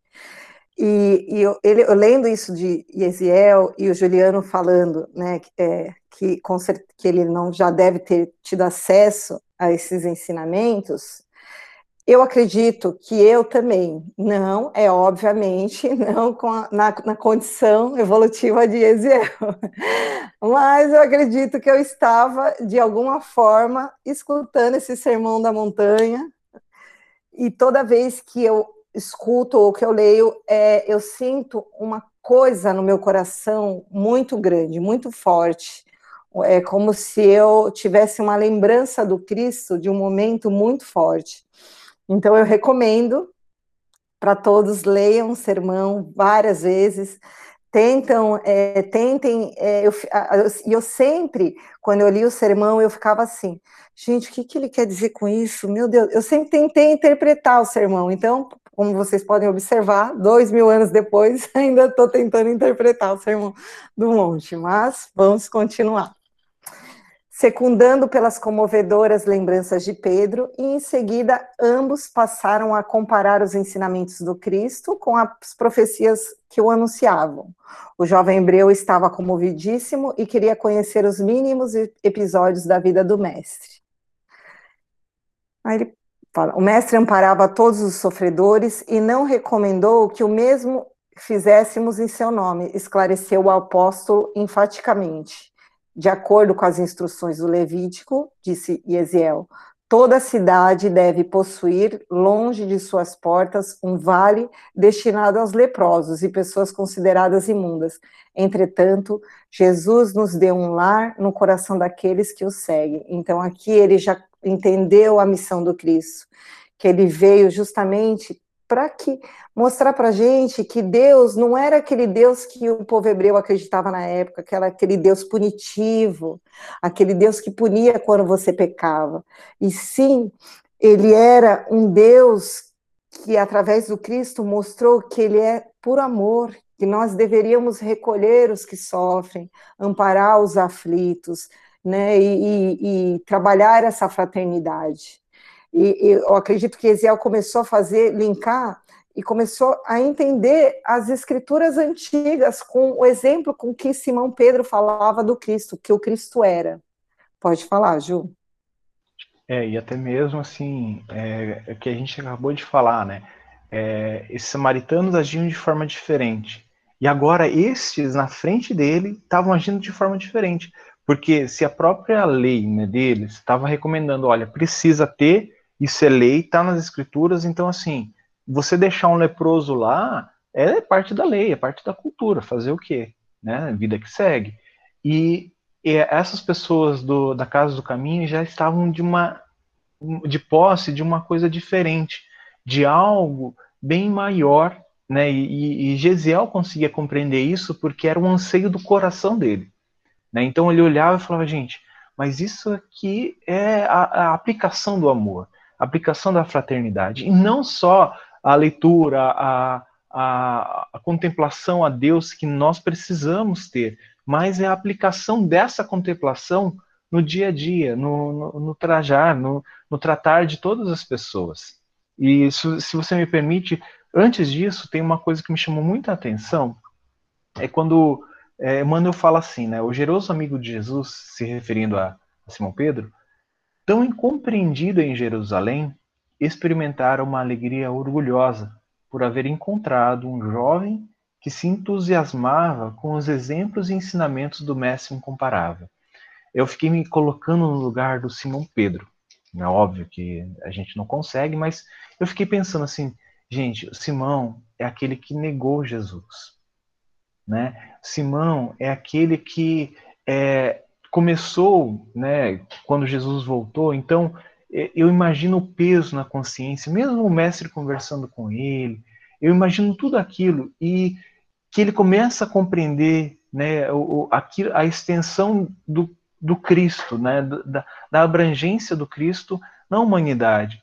S1: E, e eu, ele, eu lendo isso de Yesiel e o Juliano falando, né, é, que, que ele não já deve ter tido acesso a esses ensinamentos, eu acredito que eu também, não, é obviamente, <laughs> não a, na, na condição evolutiva de Yesiel, <laughs> mas eu acredito que eu estava, de alguma forma, escutando esse sermão da montanha, e toda vez que eu escuto ou que eu leio, é, eu sinto uma coisa no meu coração muito grande, muito forte. É como se eu tivesse uma lembrança do Cristo de um momento muito forte. Então eu recomendo para todos leiam o sermão várias vezes, tentam, é, tentem, é, eu, eu, eu sempre, quando eu li o sermão, eu ficava assim, gente, o que, que ele quer dizer com isso? Meu Deus, eu sempre tentei interpretar o sermão, então como vocês podem observar, dois mil anos depois, <laughs> ainda estou tentando interpretar o Sermão do Monte, mas vamos continuar. Secundando pelas comovedoras lembranças de Pedro, e em seguida ambos passaram a comparar os ensinamentos do Cristo com as profecias que o anunciavam. O jovem hebreu estava comovidíssimo e queria conhecer os mínimos episódios da vida do mestre. Aí ele fala: o mestre amparava todos os sofredores e não recomendou que o mesmo fizéssemos em seu nome, esclareceu o apóstolo enfaticamente. De acordo com as instruções do Levítico, disse Yesiel, toda cidade deve possuir, longe de suas portas, um vale destinado aos leprosos e pessoas consideradas imundas. Entretanto, Jesus nos deu um lar no coração daqueles que o seguem. Então, aqui ele já entendeu a missão do Cristo, que ele veio justamente para que mostrar para gente que Deus não era aquele Deus que o povo hebreu acreditava na época, que era aquele Deus punitivo, aquele Deus que punia quando você pecava. E sim, ele era um Deus que através do Cristo mostrou que ele é por amor, que nós deveríamos recolher os que sofrem, amparar os aflitos, né, e, e, e trabalhar essa fraternidade. E, eu acredito que Ezequiel começou a fazer, linkar, e começou a entender as escrituras antigas com o exemplo com que Simão Pedro falava do Cristo, que o Cristo era. Pode falar, Ju.
S2: É, e até mesmo assim, é, é que a gente acabou de falar, né? É, esses samaritanos agiam de forma diferente. E agora estes, na frente dele, estavam agindo de forma diferente. Porque se a própria lei né, deles estava recomendando, olha, precisa ter isso é lei, está nas escrituras, então assim, você deixar um leproso lá é parte da lei, é parte da cultura, fazer o quê? Né? Vida que segue. E, e essas pessoas do, da Casa do Caminho já estavam de uma de posse de uma coisa diferente, de algo bem maior, né? E, e Gesiel conseguia compreender isso porque era um anseio do coração dele. Né? Então ele olhava e falava, gente, mas isso aqui é a, a aplicação do amor aplicação da fraternidade. E não só a leitura, a, a, a, contemplação a Deus que nós precisamos ter, mas é a aplicação dessa contemplação no dia a dia, no, no, no trajar, no, no, tratar de todas as pessoas. E se, se você me permite, antes disso, tem uma coisa que me chamou muita atenção, é quando é, Emmanuel fala assim, né, o generoso amigo de Jesus, se referindo a, a Simão Pedro, tão incompreendido em Jerusalém, experimentara uma alegria orgulhosa por haver encontrado um jovem que se entusiasmava com os exemplos e ensinamentos do mestre incomparável. Eu fiquei me colocando no lugar do Simão Pedro. É óbvio que a gente não consegue, mas eu fiquei pensando assim, gente, Simão é aquele que negou Jesus, né? Simão é aquele que é, começou, né, quando Jesus voltou, então eu imagino o peso na consciência, mesmo o mestre conversando com ele, eu imagino tudo aquilo e que ele começa a compreender, né, o, a, a extensão do, do Cristo, né, da, da abrangência do Cristo na humanidade.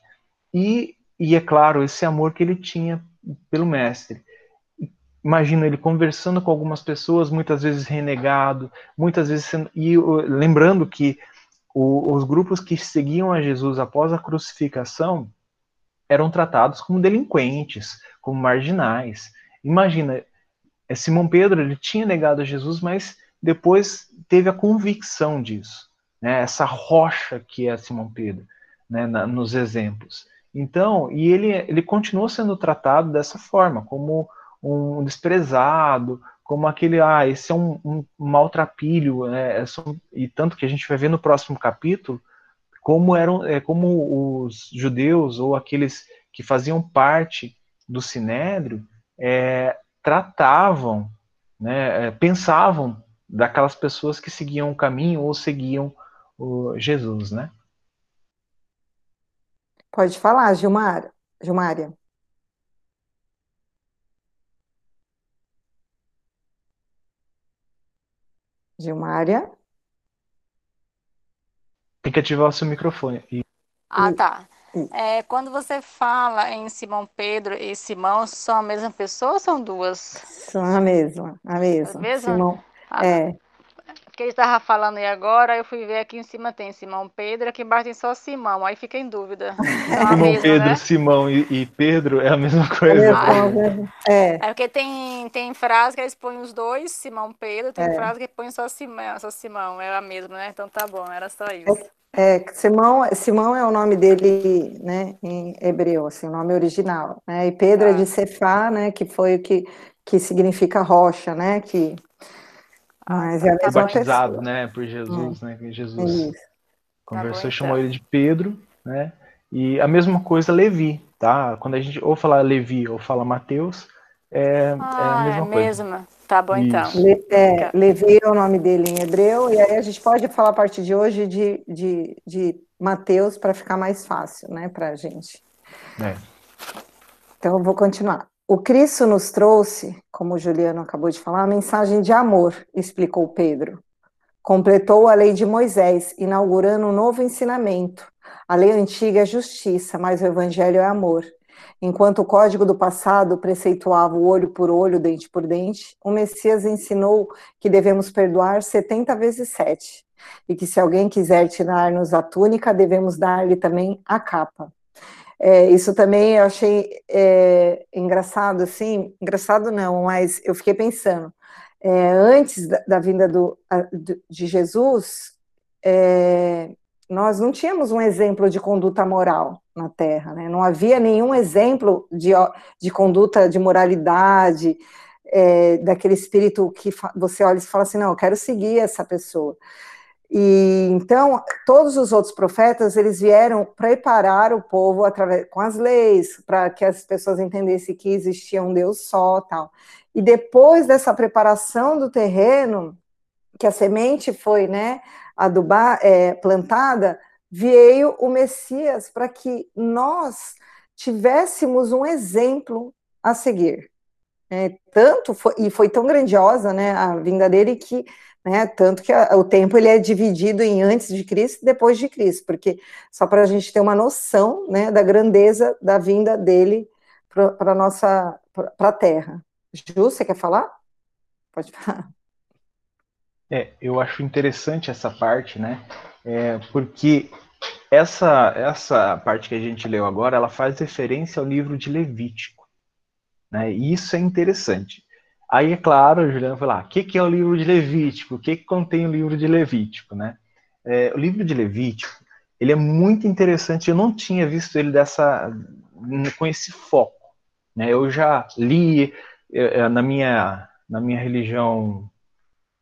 S2: E, e é claro, esse amor que ele tinha pelo mestre imagino ele conversando com algumas pessoas, muitas vezes renegado, muitas vezes sendo, e lembrando que o, os grupos que seguiam a Jesus após a crucificação eram tratados como delinquentes, como marginais. Imagina, é, Simão Pedro ele tinha negado a Jesus, mas depois teve a convicção disso, né? Essa rocha que é Simão Pedro, né? Na, nos exemplos. Então, e ele ele continuou sendo tratado dessa forma, como um desprezado, como aquele, ah, esse é um, um maltrapilho, né? É e tanto que a gente vai ver no próximo capítulo como eram, é, como os judeus ou aqueles que faziam parte do sinédrio é, tratavam, né, é, pensavam daquelas pessoas que seguiam o caminho ou seguiam o Jesus, né?
S1: Pode falar, Gilmar, Gilmária. Gilmária?
S2: Tem que ativar o seu microfone. E...
S3: Ah, tá. É, quando você fala em Simão Pedro e Simão, são a mesma pessoa ou são duas?
S1: São a mesma, a mesma. A mesma? Simão, ah, é.
S3: Que ele estava falando aí agora, eu fui ver aqui em cima tem Simão Pedro, aqui embaixo tem só Simão, aí fica em dúvida. <laughs>
S2: Simão mesma, Pedro, né? Simão e, e, Pedro é a mesma coisa.
S3: é. é porque tem, tem frase que eles põem os dois, Simão Pedro, tem é. frase que põe só Simão, só Simão, é a mesma, né? Então tá bom, era só isso.
S1: É, é, Simão, Simão é o nome dele, né, em hebreu, assim, o nome original, né? E Pedro ah. é de Cefá, né, que foi o que, que significa rocha, né, que
S2: mas é a mesma batizado, pessoa. né, por Jesus, hum. né? Jesus Isso. conversou, tá bom, chamou então. ele de Pedro, né? E a mesma coisa Levi, tá? Quando a gente ou fala Levi ou fala Mateus, é, ah, é a ah, mesma é coisa. Mesma.
S3: Tá bom, então.
S1: Le, é, Levi é o nome dele em hebreu, e aí a gente pode falar a partir de hoje de, de, de Mateus para ficar mais fácil, né, para a gente. É. Então eu vou continuar. O Cristo nos trouxe, como o Juliano acabou de falar, a mensagem de amor, explicou Pedro. Completou a lei de Moisés, inaugurando um novo ensinamento. A lei antiga é justiça, mas o evangelho é amor. Enquanto o código do passado preceituava o olho por olho, dente por dente, o Messias ensinou que devemos perdoar 70 vezes 7, e que se alguém quiser tirar-nos a túnica, devemos dar-lhe também a capa. É, isso também eu achei é, engraçado, assim, engraçado não, mas eu fiquei pensando, é, antes da, da vinda do, de Jesus, é, nós não tínhamos um exemplo de conduta moral na Terra, né? não havia nenhum exemplo de, de conduta de moralidade, é, daquele espírito que você olha e fala assim, não, eu quero seguir essa pessoa. E então todos os outros profetas eles vieram preparar o povo através com as leis para que as pessoas entendessem que existia um Deus só, tal. E depois dessa preparação do terreno, que a semente foi, né, adubar, é, plantada, veio o Messias para que nós tivéssemos um exemplo a seguir. É, tanto foi, e foi tão grandiosa, né, a vinda dele que né? Tanto que a, o tempo ele é dividido em antes de Cristo e depois de Cristo, porque só para a gente ter uma noção, né, da grandeza da vinda dele para nossa para a Terra. Ju, você quer falar? Pode falar.
S2: É, eu acho interessante essa parte, né? É, porque essa essa parte que a gente leu agora, ela faz referência ao livro de Levítico, né? E isso é interessante. Aí, é claro, o Juliano foi lá, o que, que é o livro de Levítico? O que, que contém o livro de Levítico, né? É, o livro de Levítico, ele é muito interessante, eu não tinha visto ele dessa, com esse foco, né? Eu já li é, é, na minha, na minha religião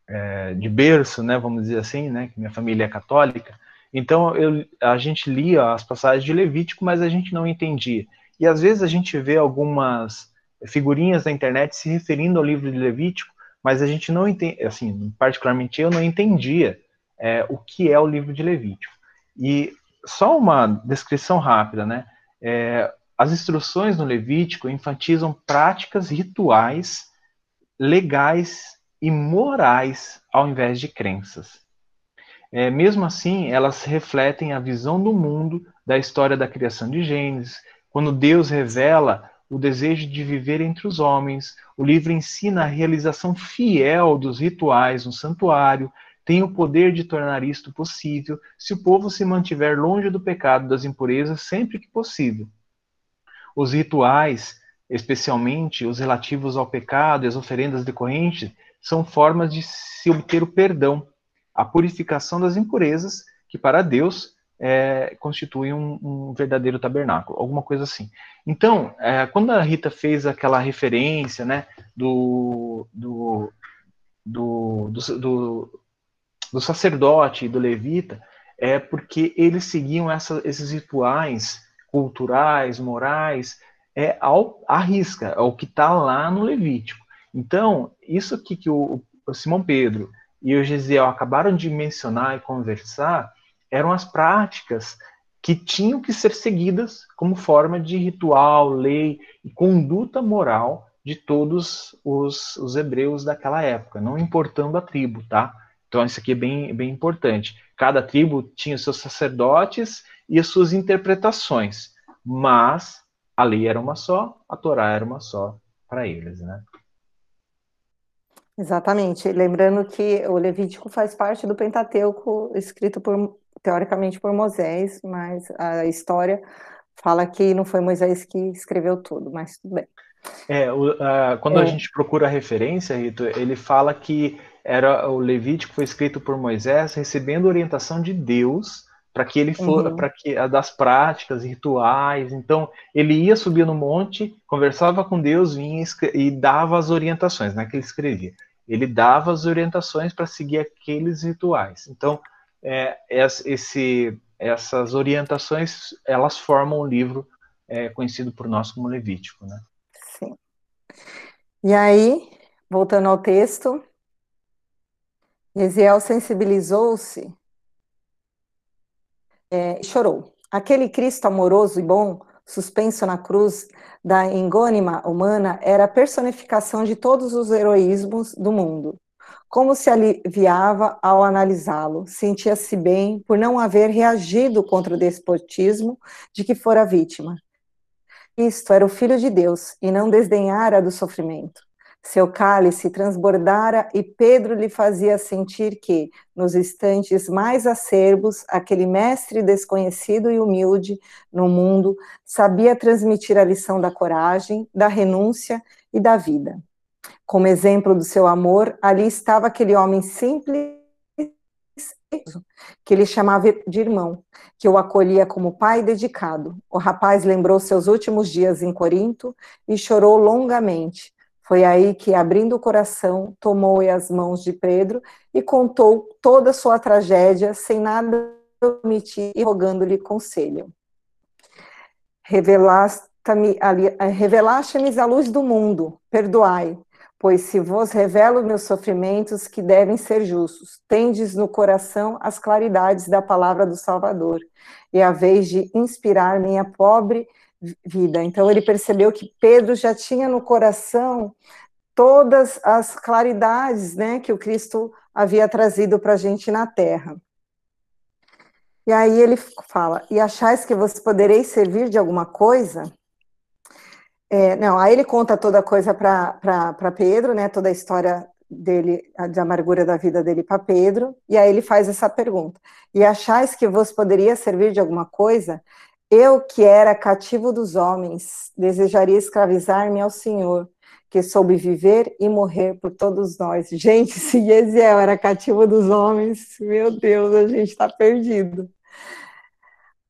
S2: é, de berço, né, vamos dizer assim, né, que minha família é católica, então eu, a gente lia as passagens de Levítico, mas a gente não entendia. E às vezes a gente vê algumas figurinhas na internet se referindo ao livro de Levítico, mas a gente não entende, assim, particularmente eu não entendia é, o que é o livro de Levítico. E só uma descrição rápida, né? É, as instruções no Levítico enfatizam práticas rituais, legais e morais ao invés de crenças. É, mesmo assim, elas refletem a visão do mundo da história da criação de Gênesis, quando Deus revela o desejo de viver entre os homens. O livro ensina a realização fiel dos rituais no santuário, tem o poder de tornar isto possível se o povo se mantiver longe do pecado das impurezas sempre que possível. Os rituais, especialmente os relativos ao pecado e as oferendas decorrentes, são formas de se obter o perdão, a purificação das impurezas, que para Deus é, constitui um, um, verdadeiro tabernáculo, alguma coisa assim. Então, é, quando a Rita fez aquela referência né, do, do, do, do, do sacerdote e do levita, é porque eles seguiam essa, esses rituais culturais, morais, é ao, à risca, é o que está lá no Levítico. Então, isso aqui que o, o Simão Pedro e o Gesiel acabaram de mencionar e conversar, eram as práticas que tinham que ser seguidas como forma de ritual, lei e conduta moral de todos os, os hebreus daquela época, não importando a tribo, tá? Então isso aqui é bem, bem importante. Cada tribo tinha seus sacerdotes e as suas interpretações, mas a lei era uma só, a Torá era uma só para eles, né?
S1: Exatamente. Lembrando que o Levítico faz parte do Pentateuco, escrito por, teoricamente por Moisés, mas a história fala que não foi Moisés que escreveu tudo, mas tudo bem.
S2: É, o, uh, quando é. a gente procura a referência, Rito, ele fala que era o Levítico foi escrito por Moisés recebendo orientação de Deus para que ele for uhum. para que das práticas rituais então ele ia subir no monte conversava com Deus vinha e dava as orientações né que ele escrevia ele dava as orientações para seguir aqueles rituais então é, esse essas orientações elas formam um livro é, conhecido por nós como Levítico né
S1: sim e aí voltando ao texto Eziel sensibilizou-se é, e chorou. Aquele Cristo amoroso e bom, suspenso na cruz da engônima humana, era a personificação de todos os heroísmos do mundo. Como se aliviava ao analisá-lo, sentia-se bem por não haver reagido contra o despotismo de que fora vítima. Isto era o Filho de Deus e não desdenhara do sofrimento. Seu cálice transbordara e Pedro lhe fazia sentir que, nos instantes mais acerbos, aquele mestre desconhecido e humilde no mundo sabia transmitir a lição da coragem, da renúncia e da vida. Como exemplo do seu amor, ali estava aquele homem simples que ele chamava de irmão, que o acolhia como pai dedicado. O rapaz lembrou seus últimos dias em Corinto e chorou longamente, foi aí que, abrindo o coração, tomou as mãos de Pedro e contou toda a sua tragédia, sem nada omitir e rogando-lhe conselho. Revelaste-me a luz do mundo, perdoai, pois se vos revelo meus sofrimentos, que devem ser justos, tendes no coração as claridades da palavra do Salvador, e a vez de inspirar minha pobre vida. Então ele percebeu que Pedro já tinha no coração todas as claridades, né, que o Cristo havia trazido para a gente na Terra. E aí ele fala: e achais que vos podereis servir de alguma coisa? É, não, aí ele conta toda a coisa para Pedro, né, toda a história dele, de amargura da vida dele para Pedro, e aí ele faz essa pergunta: e achais que vos poderia servir de alguma coisa? Eu, que era cativo dos homens, desejaria escravizar-me ao Senhor, que soube viver e morrer por todos nós. Gente, <laughs> se Eziel era cativo dos homens, meu Deus, a gente está perdido.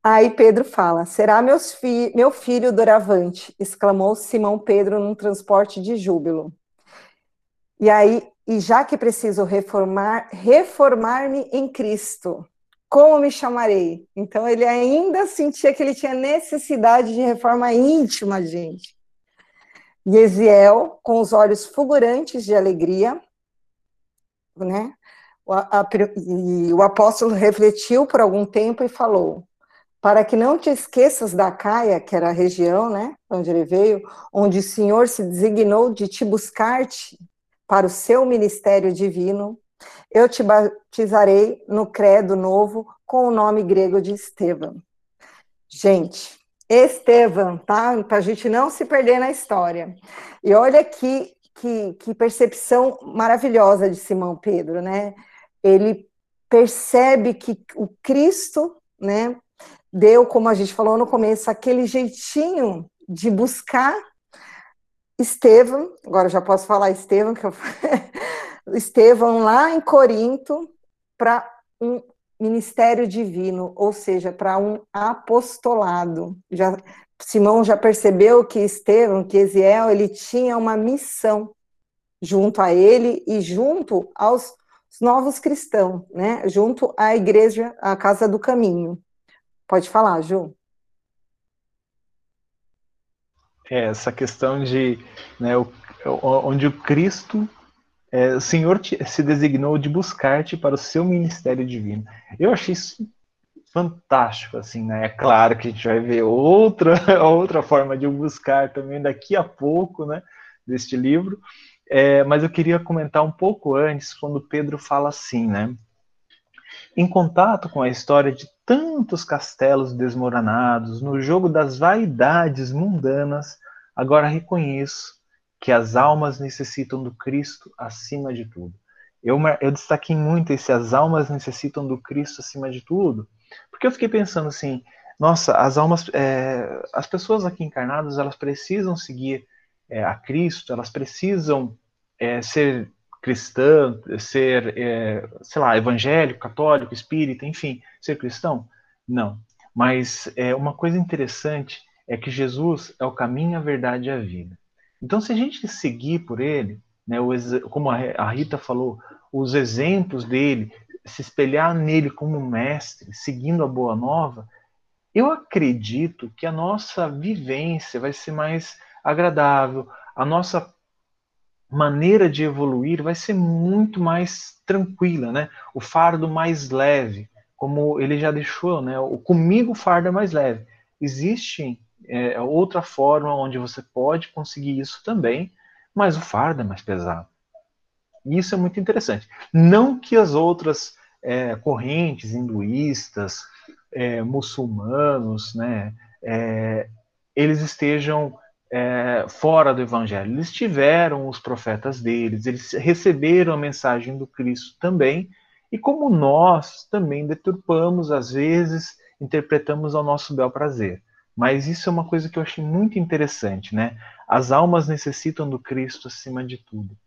S1: Aí Pedro fala: Será fi meu filho doravante? exclamou Simão Pedro num transporte de júbilo. E aí, e já que preciso reformar, reformar-me em Cristo, como me chamarei? Então ele ainda sentia que ele tinha necessidade de reforma íntima, gente. E Eziel, com os olhos fulgurantes de alegria, né? O, a, e o apóstolo refletiu por algum tempo e falou: Para que não te esqueças da Caia, que era a região, né, onde ele veio, onde o Senhor se designou de te buscar-te para o seu ministério divino, eu te batizarei no credo novo com o nome grego de Estevam. Gente, Estevam, tá? Para a gente não se perder na história. E olha que, que, que percepção maravilhosa de Simão Pedro, né? Ele percebe que o Cristo, né, deu, como a gente falou no começo, aquele jeitinho de buscar Estevam, agora já posso falar Estevam, que eu <laughs> Estevão lá em Corinto para um ministério divino, ou seja, para um apostolado. Já, Simão já percebeu que Estevão, que Eziel, ele tinha uma missão junto a ele e junto aos novos cristãos, né? Junto à igreja, à casa do caminho. Pode falar, Ju.
S2: É, essa questão de né, o, onde o Cristo é, o Senhor te, se designou de buscar-te para o seu ministério divino. Eu achei isso fantástico, assim, né? É claro que a gente vai ver outra, <laughs> outra forma de buscar também daqui a pouco, né? Deste livro. É, mas eu queria comentar um pouco antes, quando Pedro fala assim, né? Em contato com a história de tantos castelos desmoronados, no jogo das vaidades mundanas, agora reconheço que as almas necessitam do Cristo acima de tudo. Eu, eu destaquei muito esse as almas necessitam do Cristo acima de tudo, porque eu fiquei pensando assim, nossa, as almas, é, as pessoas aqui encarnadas, elas precisam seguir é, a Cristo, elas precisam é, ser cristã, ser, é, sei lá, evangélico, católico, espírita, enfim, ser cristão? Não. Mas é, uma coisa interessante é que Jesus é o caminho, a verdade e a vida. Então, se a gente seguir por ele, né, como a Rita falou, os exemplos dele, se espelhar nele como mestre, seguindo a boa nova, eu acredito que a nossa vivência vai ser mais agradável, a nossa maneira de evoluir vai ser muito mais tranquila, né? O fardo mais leve, como ele já deixou, né? O comigo o fardo é mais leve. Existe é, outra forma onde você pode conseguir isso também, mas o fardo é mais pesado. E isso é muito interessante. Não que as outras é, correntes hinduístas, é, muçulmanos, né, é, eles estejam é, fora do evangelho. Eles tiveram os profetas deles, eles receberam a mensagem do Cristo também, e como nós também deturpamos, às vezes, interpretamos ao nosso bel prazer. Mas isso é uma coisa que eu achei muito interessante, né? As almas necessitam do Cristo acima de tudo.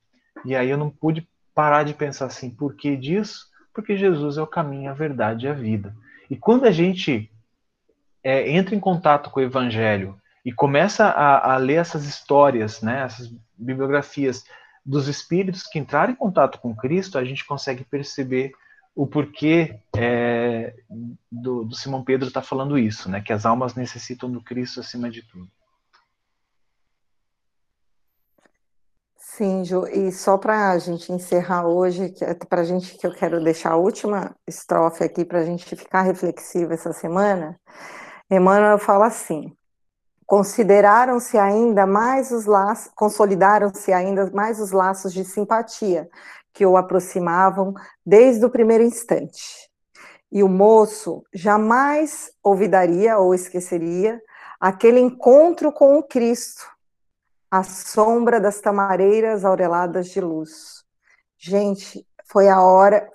S2: E aí eu não pude parar de pensar assim, por que disso? Porque Jesus é o caminho, a verdade e a vida. E quando a gente é, entra em contato com o Evangelho e começa a, a, ler essas histórias, né, essas bibliografias dos espíritos que entraram em contato com Cristo, a gente consegue perceber o porquê é, do, do, Simão Pedro está falando isso, né, que as almas necessitam do Cristo acima de tudo.
S1: Sim, Ju, e só para a gente encerrar hoje, é para a gente que eu quero deixar a última estrofe aqui para a gente ficar reflexiva essa semana, Emmanuel fala assim: consideraram-se ainda mais os laços, consolidaram-se ainda mais os laços de simpatia que o aproximavam desde o primeiro instante. E o moço jamais olvidaria ou esqueceria aquele encontro com o Cristo a sombra das tamareiras aureladas de luz. Gente, foi a hora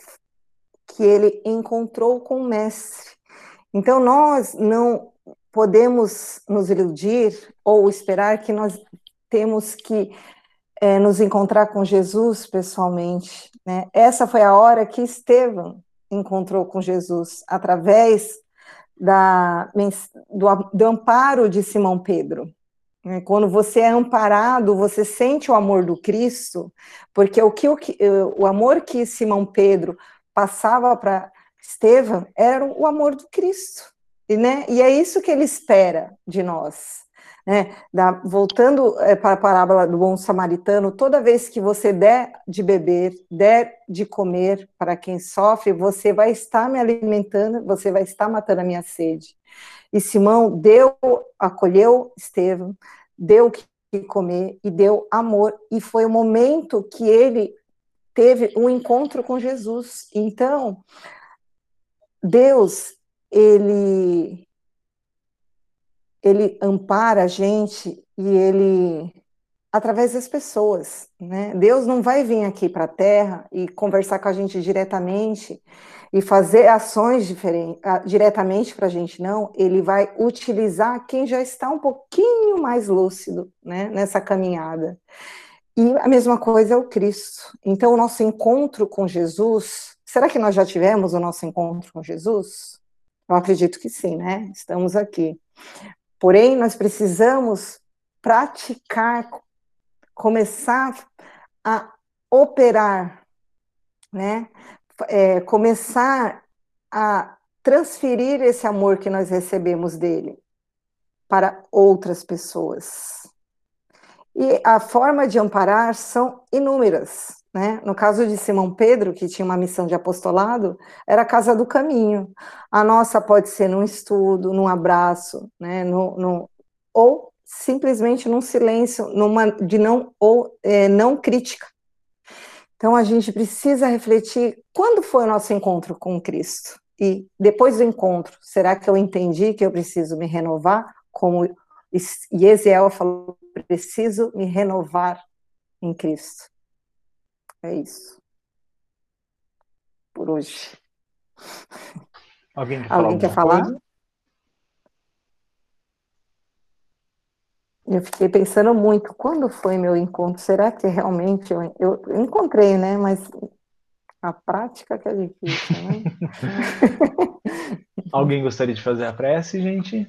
S1: que ele encontrou com o mestre. Então nós não podemos nos iludir ou esperar que nós temos que é, nos encontrar com Jesus pessoalmente. Né? Essa foi a hora que Estevão encontrou com Jesus através da, do, do amparo de Simão Pedro. É, quando você é amparado, você sente o amor do Cristo, porque o que o, o amor que Simão Pedro passava para Estevão era o amor do Cristo, e, né? E é isso que ele espera de nós. Né? Da, voltando é, para a parábola do bom samaritano, toda vez que você der de beber, der de comer para quem sofre, você vai estar me alimentando, você vai estar matando a minha sede. E Simão deu, acolheu Estevão, deu que comer e deu amor, e foi o momento que ele teve um encontro com Jesus. Então, Deus, ele ele ampara a gente e ele através das pessoas, né? Deus não vai vir aqui para a Terra e conversar com a gente diretamente e fazer ações diferentes, ah, diretamente para a gente, não. Ele vai utilizar quem já está um pouquinho mais lúcido, né? Nessa caminhada. E a mesma coisa é o Cristo. Então, o nosso encontro com Jesus, será que nós já tivemos o nosso encontro com Jesus? Eu acredito que sim, né? Estamos aqui. Porém, nós precisamos praticar começar a operar, né? É, começar a transferir esse amor que nós recebemos dele para outras pessoas. E a forma de amparar são inúmeras. Né? No caso de Simão Pedro, que tinha uma missão de apostolado, era a casa do caminho. A nossa pode ser num estudo, num abraço, né? no, no, ou simplesmente num silêncio, numa de não ou é, não crítica. Então a gente precisa refletir quando foi o nosso encontro com Cristo e depois do encontro, será que eu entendi que eu preciso me renovar? Como Yesiel falou, preciso me renovar em Cristo. É isso. Por hoje.
S2: Alguém quer Alguém
S1: falar? Quer falar? Eu fiquei pensando muito, quando foi meu encontro? Será que realmente eu, eu encontrei, né? Mas a prática que é difícil, né? <laughs>
S2: Alguém gostaria de fazer a prece, gente?